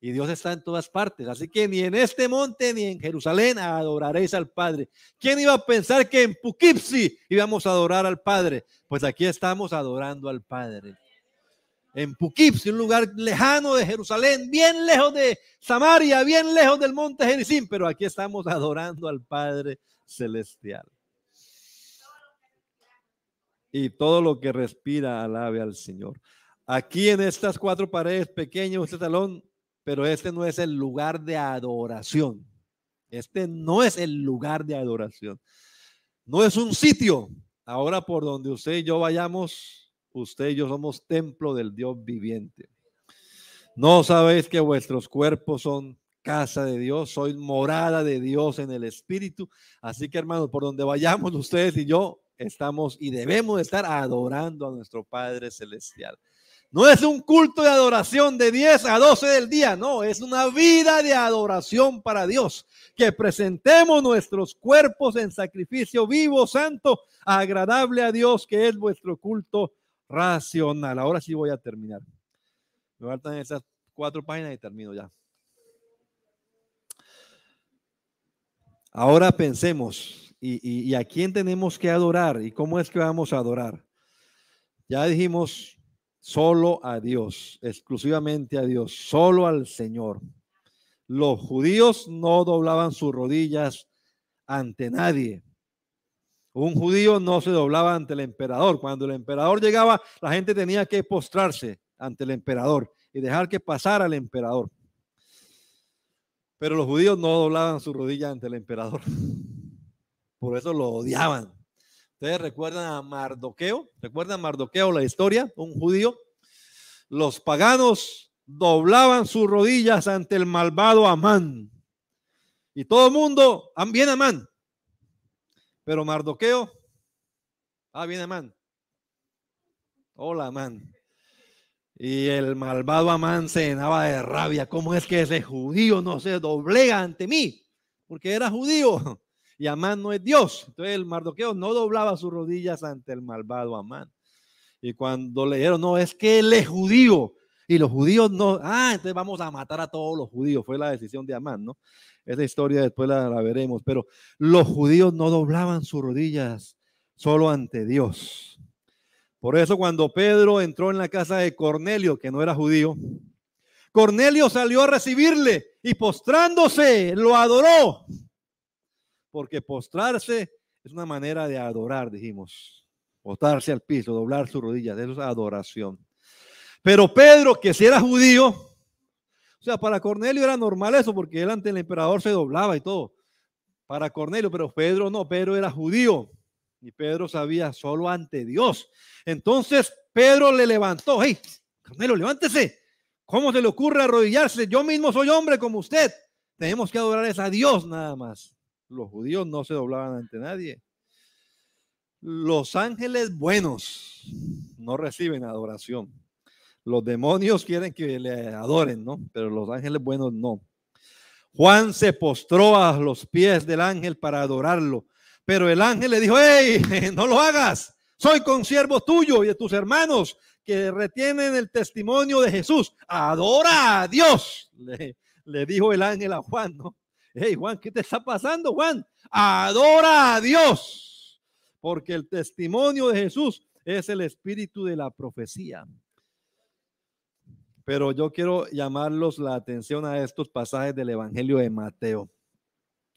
Y Dios está en todas partes. Así que ni en este monte ni en Jerusalén adoraréis al Padre. ¿Quién iba a pensar que en Poughkeepsie íbamos a adorar al Padre? Pues aquí estamos adorando al Padre. En Poughkeepsie, un lugar lejano de Jerusalén, bien lejos de Samaria, bien lejos del monte Gerizim, pero aquí estamos adorando al Padre celestial. Y todo lo que respira alabe al Señor. Aquí en estas cuatro paredes pequeñas, este salón, pero este no es el lugar de adoración. Este no es el lugar de adoración. No es un sitio. Ahora por donde usted y yo vayamos, usted y yo somos templo del Dios viviente. No sabéis que vuestros cuerpos son casa de Dios, soy morada de Dios en el Espíritu. Así que hermanos, por donde vayamos ustedes y yo, estamos y debemos estar adorando a nuestro Padre Celestial. No es un culto de adoración de 10 a 12 del día, no, es una vida de adoración para Dios. Que presentemos nuestros cuerpos en sacrificio vivo, santo, agradable a Dios, que es vuestro culto racional. Ahora sí voy a terminar. Me faltan esas cuatro páginas y termino ya. Ahora pensemos, y, a quién tenemos que adorar y cómo es que vamos a adorar? Ya dijimos, solo a Dios, exclusivamente a Dios, solo al Señor. Los judíos no doblaban sus rodillas ante nadie. Un judío no se doblaba ante el emperador. Cuando el emperador llegaba, la gente tenía que postrarse ante el emperador y dejar que pasara el emperador. Pero los judíos no doblaban su rodilla ante el emperador. Por eso lo odiaban. Ustedes recuerdan a Mardoqueo, ¿recuerdan a Mardoqueo la historia? Un judío. Los paganos doblaban sus rodillas ante el malvado Amán. Y todo el mundo, viene Amán. Pero Mardoqueo, ah, viene Amán. Hola, Amán. Y el malvado Amán se llenaba de rabia. ¿Cómo es que ese judío no se doblega ante mí? Porque era judío y Amán no es Dios. Entonces el Mardoqueo no doblaba sus rodillas ante el malvado Amán. Y cuando le dijeron, no, es que él es judío. Y los judíos no, ah, entonces vamos a matar a todos los judíos. Fue la decisión de Amán, ¿no? Esa historia después la, la veremos. Pero los judíos no doblaban sus rodillas solo ante Dios. Por eso cuando Pedro entró en la casa de Cornelio, que no era judío, Cornelio salió a recibirle y postrándose lo adoró. Porque postrarse es una manera de adorar, dijimos. Postrarse al piso, doblar sus rodillas, eso es adoración. Pero Pedro, que si era judío, o sea, para Cornelio era normal eso, porque él ante el emperador se doblaba y todo. Para Cornelio, pero Pedro no, Pedro era judío. Y Pedro sabía solo ante Dios. Entonces Pedro le levantó. Hey, Carmelo, levántese. ¿Cómo se le ocurre arrodillarse? Yo mismo soy hombre como usted. Tenemos que adorar a Dios nada más. Los judíos no se doblaban ante nadie. Los ángeles buenos no reciben adoración. Los demonios quieren que le adoren, ¿no? Pero los ángeles buenos no. Juan se postró a los pies del ángel para adorarlo. Pero el ángel le dijo, hey, no lo hagas. Soy consiervo tuyo y de tus hermanos que retienen el testimonio de Jesús. Adora a Dios. Le, le dijo el ángel a Juan, ¿no? Hey, Juan, ¿qué te está pasando, Juan? Adora a Dios. porque el testimonio de Jesús es el espíritu de la profecía. Pero yo quiero llamarlos la atención a estos pasajes del Evangelio de Mateo.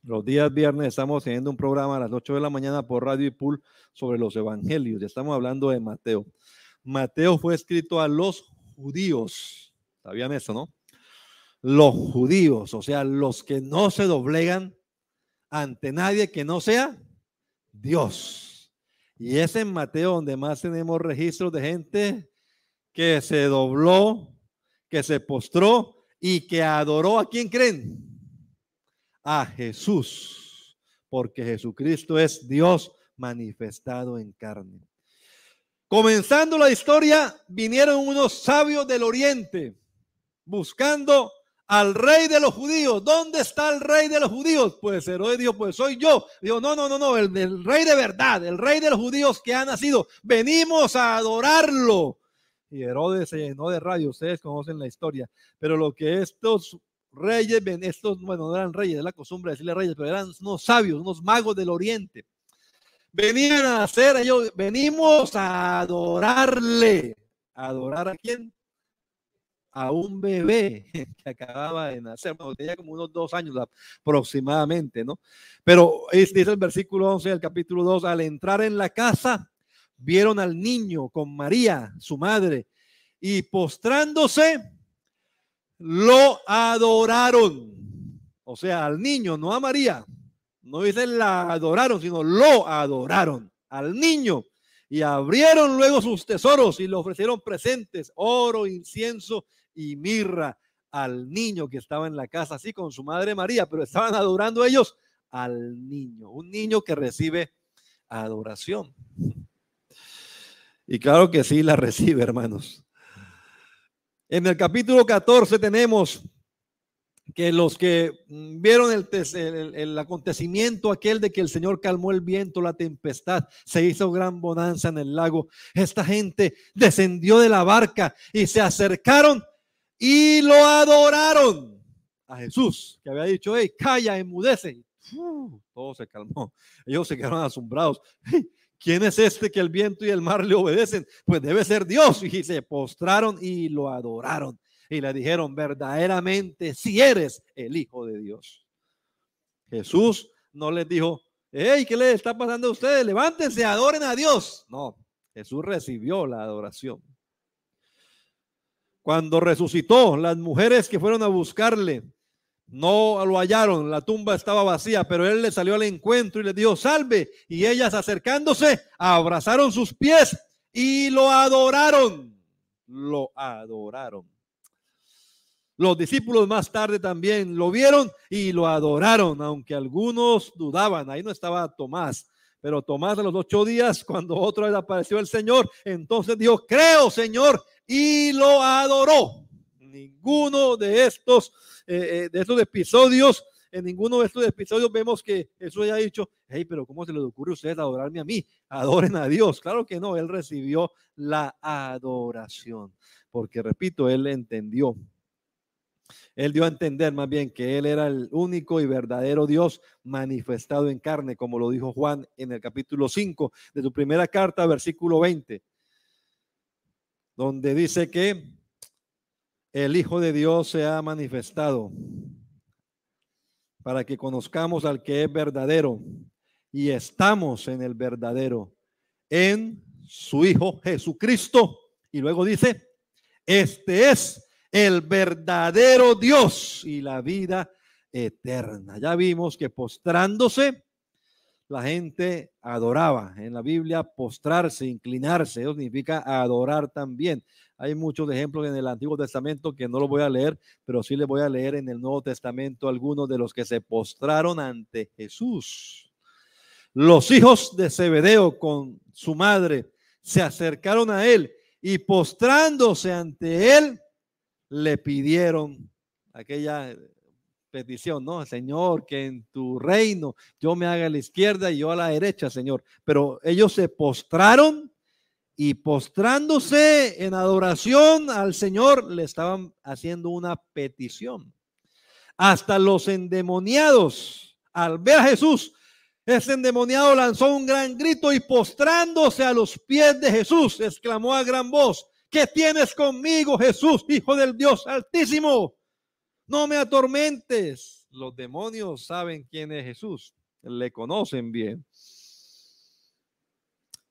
Los días viernes estamos teniendo un programa a las 8 de la mañana por Radio y Pool sobre los evangelios. Estamos hablando de Mateo. Mateo fue escrito a los judíos. ¿Sabían eso, no? Los judíos, o sea, los que no se doblegan ante nadie que no sea Dios. Y es en Mateo donde más tenemos registros de gente que se dobló, que se postró y que adoró a quién creen? A Jesús, porque Jesucristo es Dios manifestado en carne. Comenzando la historia, vinieron unos sabios del oriente buscando al rey de los judíos. ¿Dónde está el rey de los judíos? Pues Herodes dijo, pues soy yo. Dijo, no, no, no, no, el, rey de verdad, el rey de los judíos que ha nacido. Venimos a adorarlo. Y Herodes se llenó de radio, ustedes conocen la historia. Pero lo que estos reyes, estos, bueno, no eran reyes, es la costumbre de decirle reyes, pero eran unos sabios, unos magos del oriente. Venían a hacer ellos, venimos a adorarle. ¿Adorar a quién? A un bebé que acababa de nacer, tenía como unos dos años aproximadamente, ¿no? Pero dice el versículo 11 del capítulo 2, al entrar en la casa, vieron al niño con María, su madre, y postrándose, lo adoraron. O sea, al niño, no a María. No dicen la adoraron, sino lo adoraron al niño. Y abrieron luego sus tesoros y le ofrecieron presentes, oro, incienso y mirra al niño que estaba en la casa, así con su madre María, pero estaban adorando ellos al niño, un niño que recibe adoración. Y claro que sí la recibe, hermanos. En el capítulo 14 tenemos que los que vieron el, el, acontecimiento aquel de que el Señor calmó el viento, la tempestad, se hizo gran bonanza en el lago. Esta gente descendió de la barca y se acercaron y lo adoraron a Jesús, que había dicho, hey, calla, enmudece. todo se calmó. Ellos se quedaron asombrados. ¿Quién es este que el viento y el mar le obedecen? Pues debe ser Dios. Y se postraron y lo adoraron. Y le dijeron, verdaderamente, si eres el Hijo de Dios. Jesús no les dijo, hey, ¿qué le está pasando a ustedes? Levántense, adoren a Dios. No, Jesús recibió la adoración. Cuando resucitó, las mujeres que fueron a buscarle no lo hallaron, la tumba estaba vacía, pero él le salió al encuentro y le dijo, salve. Y ellas acercándose, abrazaron sus pies y lo adoraron. Lo adoraron. Los discípulos más tarde también lo vieron y lo adoraron, aunque algunos dudaban. Ahí no estaba Tomás, pero Tomás a los ocho días, cuando otra vez apareció el Señor, entonces dijo, creo, Señor, y lo adoró. Ninguno de estos, eh, eh, de estos episodios, en ninguno de estos episodios vemos que Jesús haya dicho, hey, pero ¿cómo se les ocurre a ustedes adorarme a mí? Adoren a Dios. Claro que no, él recibió la adoración, porque repito, él entendió él dio a entender más bien que Él era el único y verdadero Dios manifestado en carne, como lo dijo Juan en el capítulo 5 de su primera carta, versículo 20 donde dice que el Hijo de Dios se ha manifestado para que conozcamos al que es verdadero y estamos en el verdadero, en su Hijo Jesucristo. Y luego dice, este es el verdadero Dios y la vida eterna. Ya vimos que postrándose la gente adoraba. En la Biblia, postrarse, inclinarse, eso significa adorar también. Hay muchos ejemplos en el Antiguo Testamento que no los voy a leer, pero sí les voy a leer en el Nuevo Testamento algunos de los que se postraron ante Jesús. Los hijos de Zebedeo con su madre se acercaron a él y postrándose ante él, le pidieron aquella petición, ¿no? Señor, que en tu reino yo me haga a la izquierda y yo a la derecha, Señor. Pero ellos se postraron y postrándose en adoración al Señor, le estaban haciendo una petición. Hasta los endemoniados, al ver a Jesús, Ese endemoniado lanzó un gran grito y postrándose a los pies de Jesús, exclamó a gran voz, ¿qué tienes conmigo, Jesús, Hijo del Dios Altísimo? No me atormentes. Los demonios saben quién es Jesús, le conocen bien.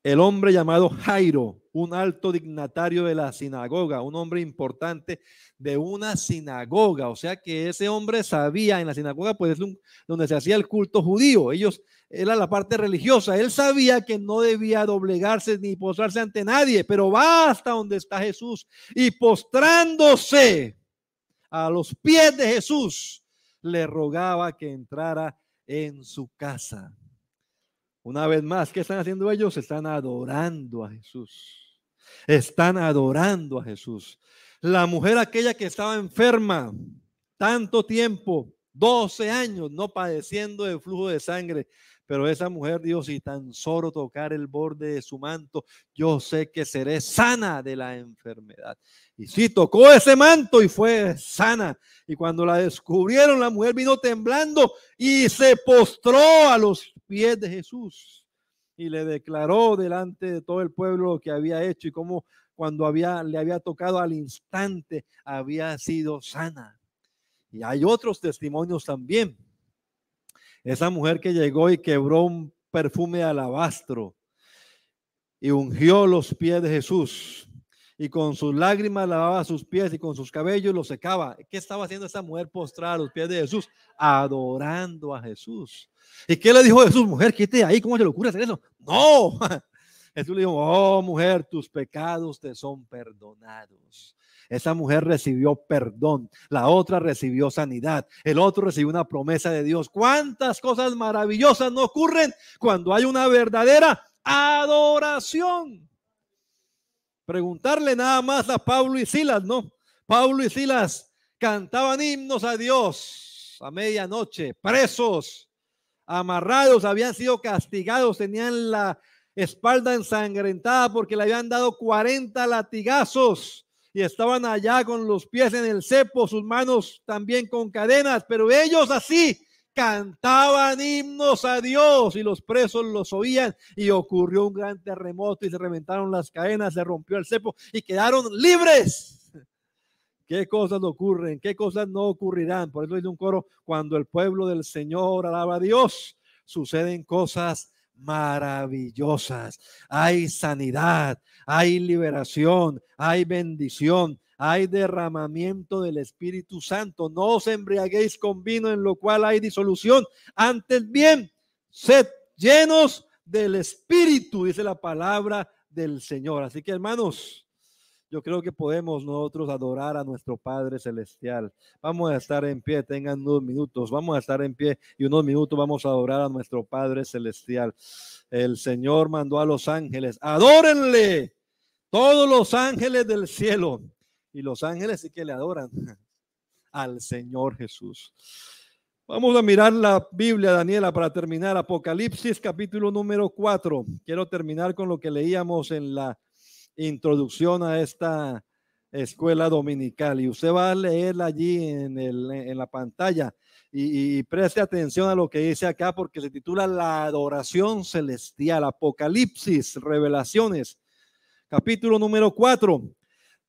El hombre llamado Jairo, un alto dignatario de la sinagoga, un hombre importante de una sinagoga. O sea que ese hombre sabía en la sinagoga, pues es donde se hacía el culto judío. Ellos, era la parte religiosa. Él sabía que no debía doblegarse ni postrarse ante nadie, pero va hasta donde está Jesús y postrándose a los pies de Jesús, le rogaba que entrara en su casa. Una vez más, ¿qué están haciendo ellos? Están adorando a Jesús. Están adorando a Jesús. La mujer aquella que estaba enferma tanto tiempo, 12 años, no padeciendo de flujo de sangre, pero esa mujer dijo, si tan solo tocar el borde de su manto, yo sé que seré sana de la enfermedad. Y sí, tocó ese manto y fue sana. Y cuando la descubrieron, la mujer vino temblando y se postró a los pies de Jesús. Y le declaró delante de todo el pueblo lo que había hecho y cómo cuando había, le había tocado al instante había sido sana. Y hay otros testimonios también. Esa mujer que llegó y quebró un perfume de alabastro y ungió los pies de Jesús y con sus lágrimas lavaba sus pies y con sus cabellos los secaba. ¿Qué estaba haciendo esa mujer postrada a los pies de Jesús? Adorando a Jesús. ¿Y qué le dijo Jesús? Mujer, quítate ahí, ¿cómo se le ocurre hacer eso? No. Jesús le dijo, oh mujer, tus pecados te son perdonados. Esa mujer recibió perdón, la otra recibió sanidad, el otro recibió una promesa de Dios. ¿Cuántas cosas maravillosas no ocurren cuando hay una verdadera adoración? Preguntarle nada más a Pablo y Silas, ¿no? Pablo y Silas cantaban himnos a Dios a medianoche, presos, amarrados, habían sido castigados, tenían la espalda ensangrentada porque le habían dado 40 latigazos y estaban allá con los pies en el cepo, sus manos también con cadenas, pero ellos así cantaban himnos a Dios y los presos los oían y ocurrió un gran terremoto y se reventaron las cadenas, se rompió el cepo y quedaron libres. ¿Qué cosas no ocurren? ¿Qué cosas no ocurrirán? Por eso dice un coro, cuando el pueblo del Señor alaba a Dios, suceden cosas maravillosas. Hay sanidad, hay liberación, hay bendición, hay derramamiento del Espíritu Santo. No os embriaguéis con vino en lo cual hay disolución. Antes bien, sed llenos del Espíritu, dice la palabra del Señor. Así que hermanos, yo creo que podemos nosotros adorar a nuestro Padre Celestial. Vamos a estar en pie, tengan unos minutos, vamos a estar en pie y unos minutos vamos a adorar a nuestro Padre Celestial. El Señor mandó a los ángeles, adórenle todos los ángeles del cielo. Y los ángeles sí que le adoran al Señor Jesús. Vamos a mirar la Biblia, Daniela, para terminar. Apocalipsis capítulo número 4. Quiero terminar con lo que leíamos en la introducción a esta escuela dominical. Y usted va a leer allí en, el, en la pantalla. Y, preste atención a lo que dice acá porque se titula La adoración celestial, Apocalipsis, revelaciones, capítulo número 4.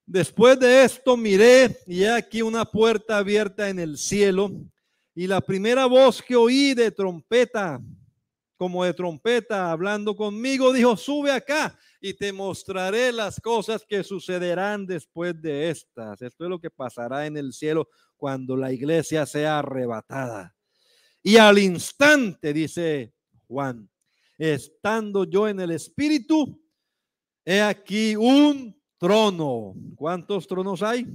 Después de esto miré y aquí una puerta abierta en el cielo y la primera voz que oí de trompeta, como de trompeta hablando conmigo, dijo, sube acá y te mostraré las cosas que sucederán después de estas. Esto es lo que pasará en el cielo cuando la iglesia sea arrebatada. Y al instante, dice Juan, estando yo en el Espíritu, he aquí un trono. ¿Cuántos tronos hay?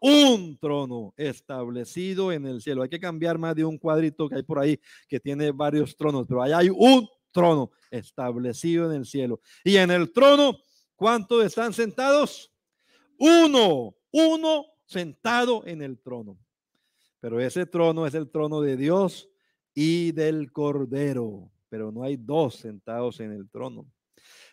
Un trono establecido en el cielo. Hay que cambiar más de un cuadrito que hay por ahí que tiene varios tronos, pero ahí hay un trono establecido en el cielo. Y en el trono, ¿cuántos están sentados? Uno, uno sentado en el trono. Pero ese trono es el trono de Dios y del Cordero, pero no hay dos sentados en el trono.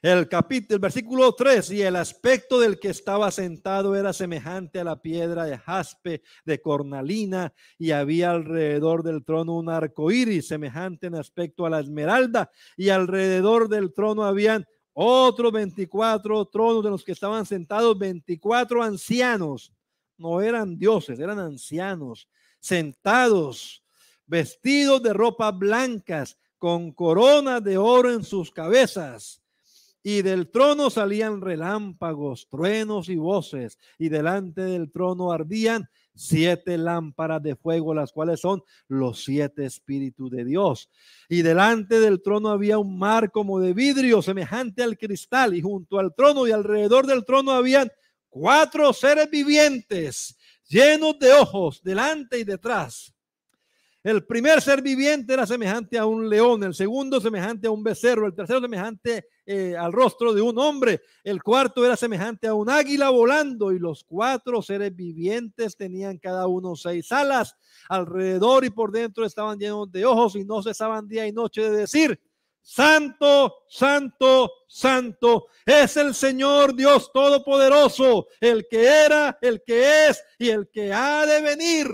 El capítulo, el versículo 3, y el aspecto del que estaba sentado era semejante a la piedra de jaspe, de cornalina, y había alrededor del trono un arco iris, semejante en aspecto a la esmeralda, y alrededor del trono habían otros 24 tronos de los que estaban sentados, 24 ancianos. No eran dioses, eran ancianos, sentados, vestidos de ropas blancas, con coronas de oro en sus cabezas y del trono salían relámpagos, truenos y voces, y delante del trono ardían siete lámparas de fuego, las cuales son los siete espíritus de Dios. Y delante del trono había un mar como de vidrio, semejante al cristal, y junto al trono y alrededor del trono habían cuatro seres vivientes, llenos de ojos, delante y detrás el primer ser viviente era semejante a un león, el segundo semejante a un becerro, el tercero semejante eh, al rostro de un hombre, el cuarto era semejante a un águila volando y los cuatro seres vivientes tenían cada uno seis alas. Alrededor y por dentro estaban llenos de ojos y no cesaban día y noche de decir, Santo, santo, santo es el Señor Dios Todopoderoso, el que era, el que es y el que ha de venir.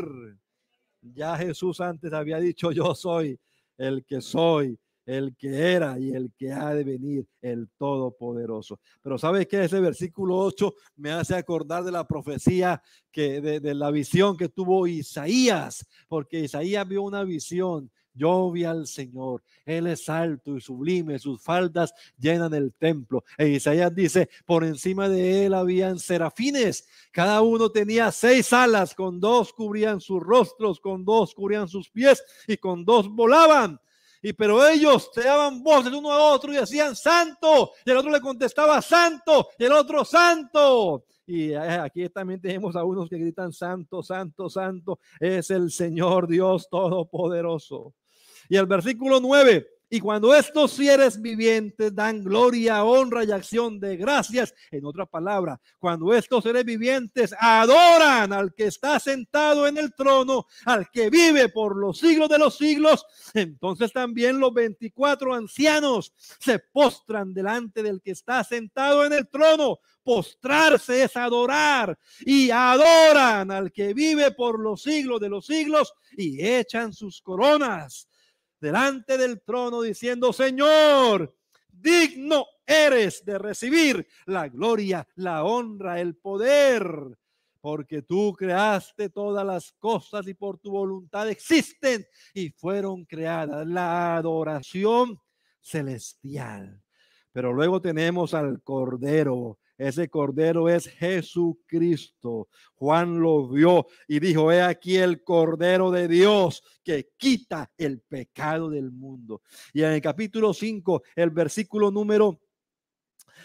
Ya Jesús antes había dicho, yo soy el que soy, el que era y el que ha de venir, el Todopoderoso. Pero ¿sabes qué? Ese versículo 8 me hace acordar de la profecía, que de, de la visión que tuvo Isaías, porque Isaías vio una visión yo vi al Señor, Él es alto y sublime, sus faldas llenan el templo. E Isaías dice, por encima de Él habían serafines, cada uno tenía seis alas, con dos cubrían sus rostros, con dos cubrían sus pies y con dos volaban. Y pero ellos se daban voces uno a otro y decían, santo, y el otro le contestaba, santo, y el otro, santo. Y eh, aquí también tenemos a unos que gritan, santo, santo, santo, es el Señor Dios Todopoderoso. Y el versículo 9, y cuando estos seres vivientes dan gloria, honra y acción de gracias, en otra palabra, cuando estos seres vivientes adoran al que está sentado en el trono, al que vive por los siglos de los siglos, entonces también los 24 ancianos se postran delante del que está sentado en el trono. Postrarse es adorar y adoran al que vive por los siglos de los siglos y echan sus coronas delante del trono diciendo, Señor, digno eres de recibir la gloria, la honra, el poder, porque tú creaste todas las cosas y por tu voluntad existen y fueron creadas. La adoración celestial. Pero luego tenemos al Cordero ese cordero es Jesucristo. Juan lo vio y dijo, he aquí el cordero de Dios que quita el pecado del mundo. Y en el capítulo 5, el versículo número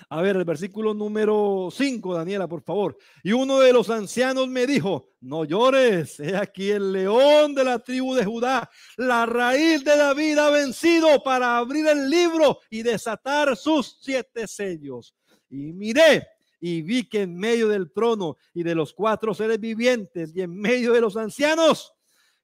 a ver, el versículo número 5, Daniela, por favor. Y uno de los ancianos me dijo, no llores, he aquí el león de la tribu de Judá, la raíz de David ha vencido para abrir el libro y desatar sus siete sellos. Y miré y vi que en medio del trono y de los cuatro seres vivientes y en medio de los ancianos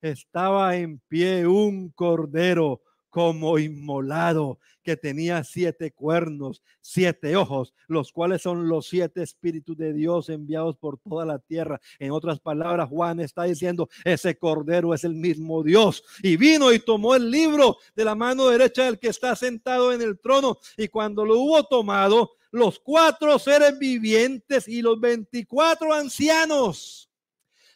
estaba en pie un cordero como inmolado, que tenía siete cuernos, siete ojos, los cuales son los siete espíritus de Dios enviados por toda la tierra. En otras palabras, Juan está diciendo, ese cordero es el mismo Dios. Y vino y tomó el libro de la mano derecha del que está sentado en el trono. Y cuando lo hubo tomado, los cuatro seres vivientes y los veinticuatro ancianos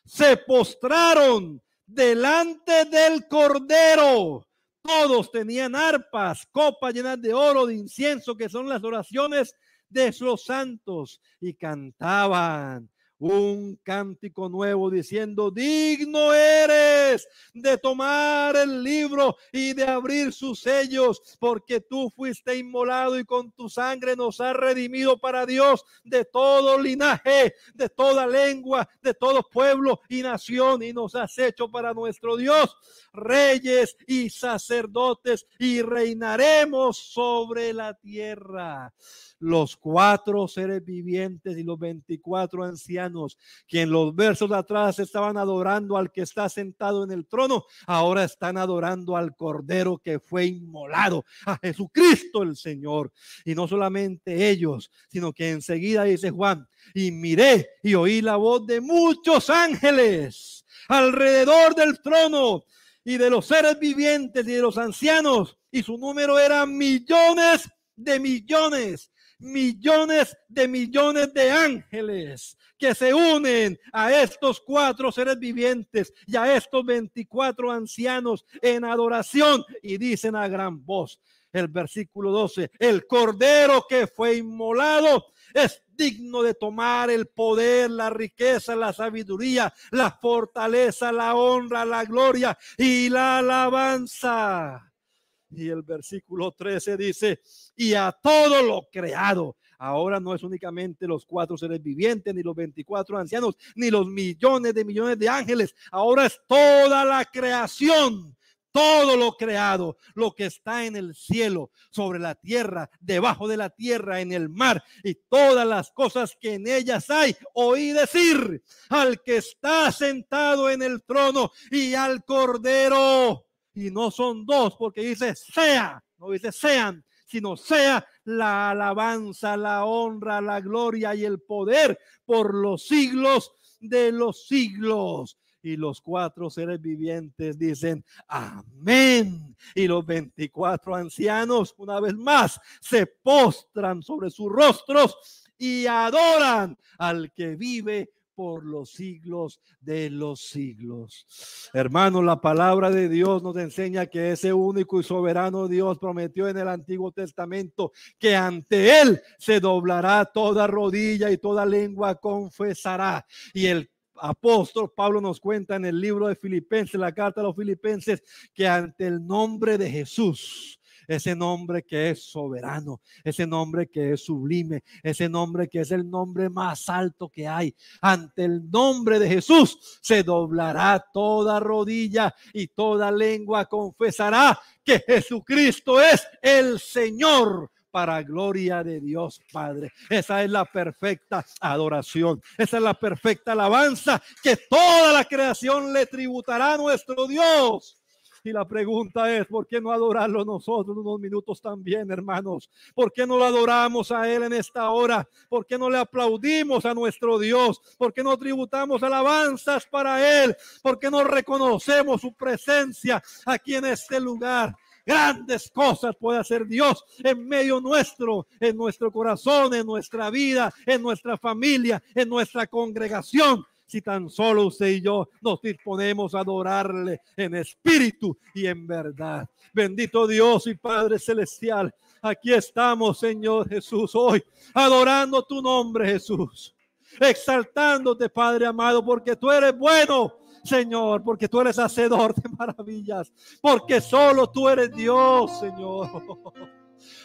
se postraron delante del cordero. Todos tenían arpas, copas llenas de oro, de incienso, que son las oraciones de los santos, y cantaban un cántico nuevo diciendo, digno eres de tomar el libro y de abrir sus sellos, porque tú fuiste inmolado y con tu sangre nos has redimido para Dios de todo linaje, de toda lengua, de todo pueblo y nación, y nos has hecho para nuestro Dios reyes y sacerdotes y reinaremos sobre la tierra. Los cuatro seres vivientes y los veinticuatro ancianos que en los versos de atrás estaban adorando al que está sentado en el trono, ahora están adorando al Cordero que fue inmolado, a Jesucristo el Señor. Y no solamente ellos, sino que enseguida dice Juan, y miré y oí la voz de muchos ángeles alrededor del trono y de los seres vivientes y de los ancianos, y su número era millones de millones, millones de millones de ángeles que se unen a estos cuatro seres vivientes y a estos 24 ancianos en adoración y dicen a gran voz, el versículo 12, el cordero que fue inmolado es digno de tomar el poder, la riqueza, la sabiduría, la fortaleza, la honra, la gloria y la alabanza. Y el versículo 13 dice, y a todo lo creado. Ahora no es únicamente los cuatro seres vivientes, ni los 24 ancianos, ni los millones de millones de ángeles. Ahora es toda la creación todo lo creado, lo que está en el cielo, sobre la tierra, debajo de la tierra, en el mar y todas las cosas que en ellas hay, oí decir al que está sentado en el trono y al cordero. Y no son dos, porque dice sea, no dice sean, sino sea la alabanza, la honra, la gloria y el poder por los siglos de los siglos y los cuatro seres vivientes dicen amén. Y los 24 ancianos, una vez más, se postran sobre sus rostros y adoran al que vive por los siglos de los siglos. Hermano, la palabra de Dios nos enseña que ese único y soberano Dios prometió en el Antiguo Testamento que ante Él se doblará toda rodilla y toda lengua confesará. Y el apóstol Pablo nos cuenta en el libro de Filipenses, la carta a los Filipenses, que ante el nombre de Jesús, ese nombre que es soberano, ese nombre que es sublime, ese nombre que es el nombre más alto que hay. Ante el nombre de Jesús se doblará toda rodilla y toda lengua confesará que Jesucristo es el Señor para gloria de Dios Padre. Esa es la perfecta adoración. Esa es la perfecta alabanza que toda la creación le tributará a nuestro Dios. Y la pregunta es, ¿por qué no adorarlo nosotros unos minutos también, hermanos? ¿Por qué no lo adoramos a Él en esta hora? ¿Por qué no le aplaudimos a nuestro Dios? ¿Por qué no tributamos alabanzas para Él? ¿Por qué no reconocemos su presencia aquí en este lugar? Grandes cosas puede hacer Dios en medio nuestro, en nuestro corazón, en nuestra vida, en nuestra familia, en nuestra congregación. Si tan solo usted y yo nos disponemos a adorarle en espíritu y en verdad. Bendito Dios y Padre Celestial. Aquí estamos, Señor Jesús, hoy adorando tu nombre, Jesús. Exaltándote, Padre amado, porque tú eres bueno Señor, porque tú eres hacedor de maravillas, porque solo tú eres Dios, Señor.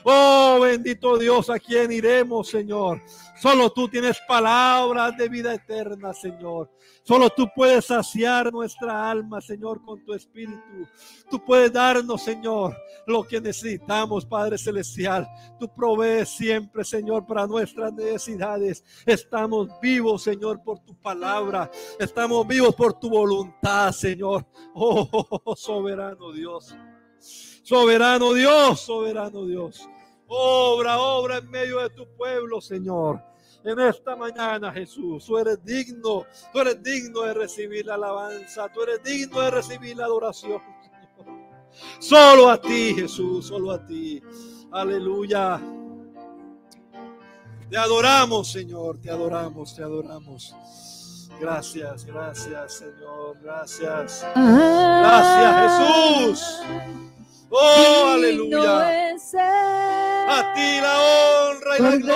Oh, bendito Dios, a quien iremos, Señor. Solo tú tienes palabras de vida eterna, Señor. Solo tú puedes saciar nuestra alma, Señor, con tu espíritu. Tú puedes darnos, Señor, lo que necesitamos, Padre Celestial. Tú provees siempre, Señor, para nuestras necesidades. Estamos vivos, Señor, por tu palabra. Estamos vivos por tu voluntad, Señor. Oh, soberano Dios. Soberano Dios, soberano Dios. Obra, obra en medio de tu pueblo, Señor. En esta mañana, Jesús, tú eres digno, tú eres digno de recibir la alabanza, tú eres digno de recibir la adoración, Solo a ti, Jesús, solo a ti. Aleluya. Te adoramos, Señor, te adoramos, te adoramos. Gracias, gracias, Señor, gracias. Gracias, Jesús. Oh, aleluya. A ti la honra y la gloria.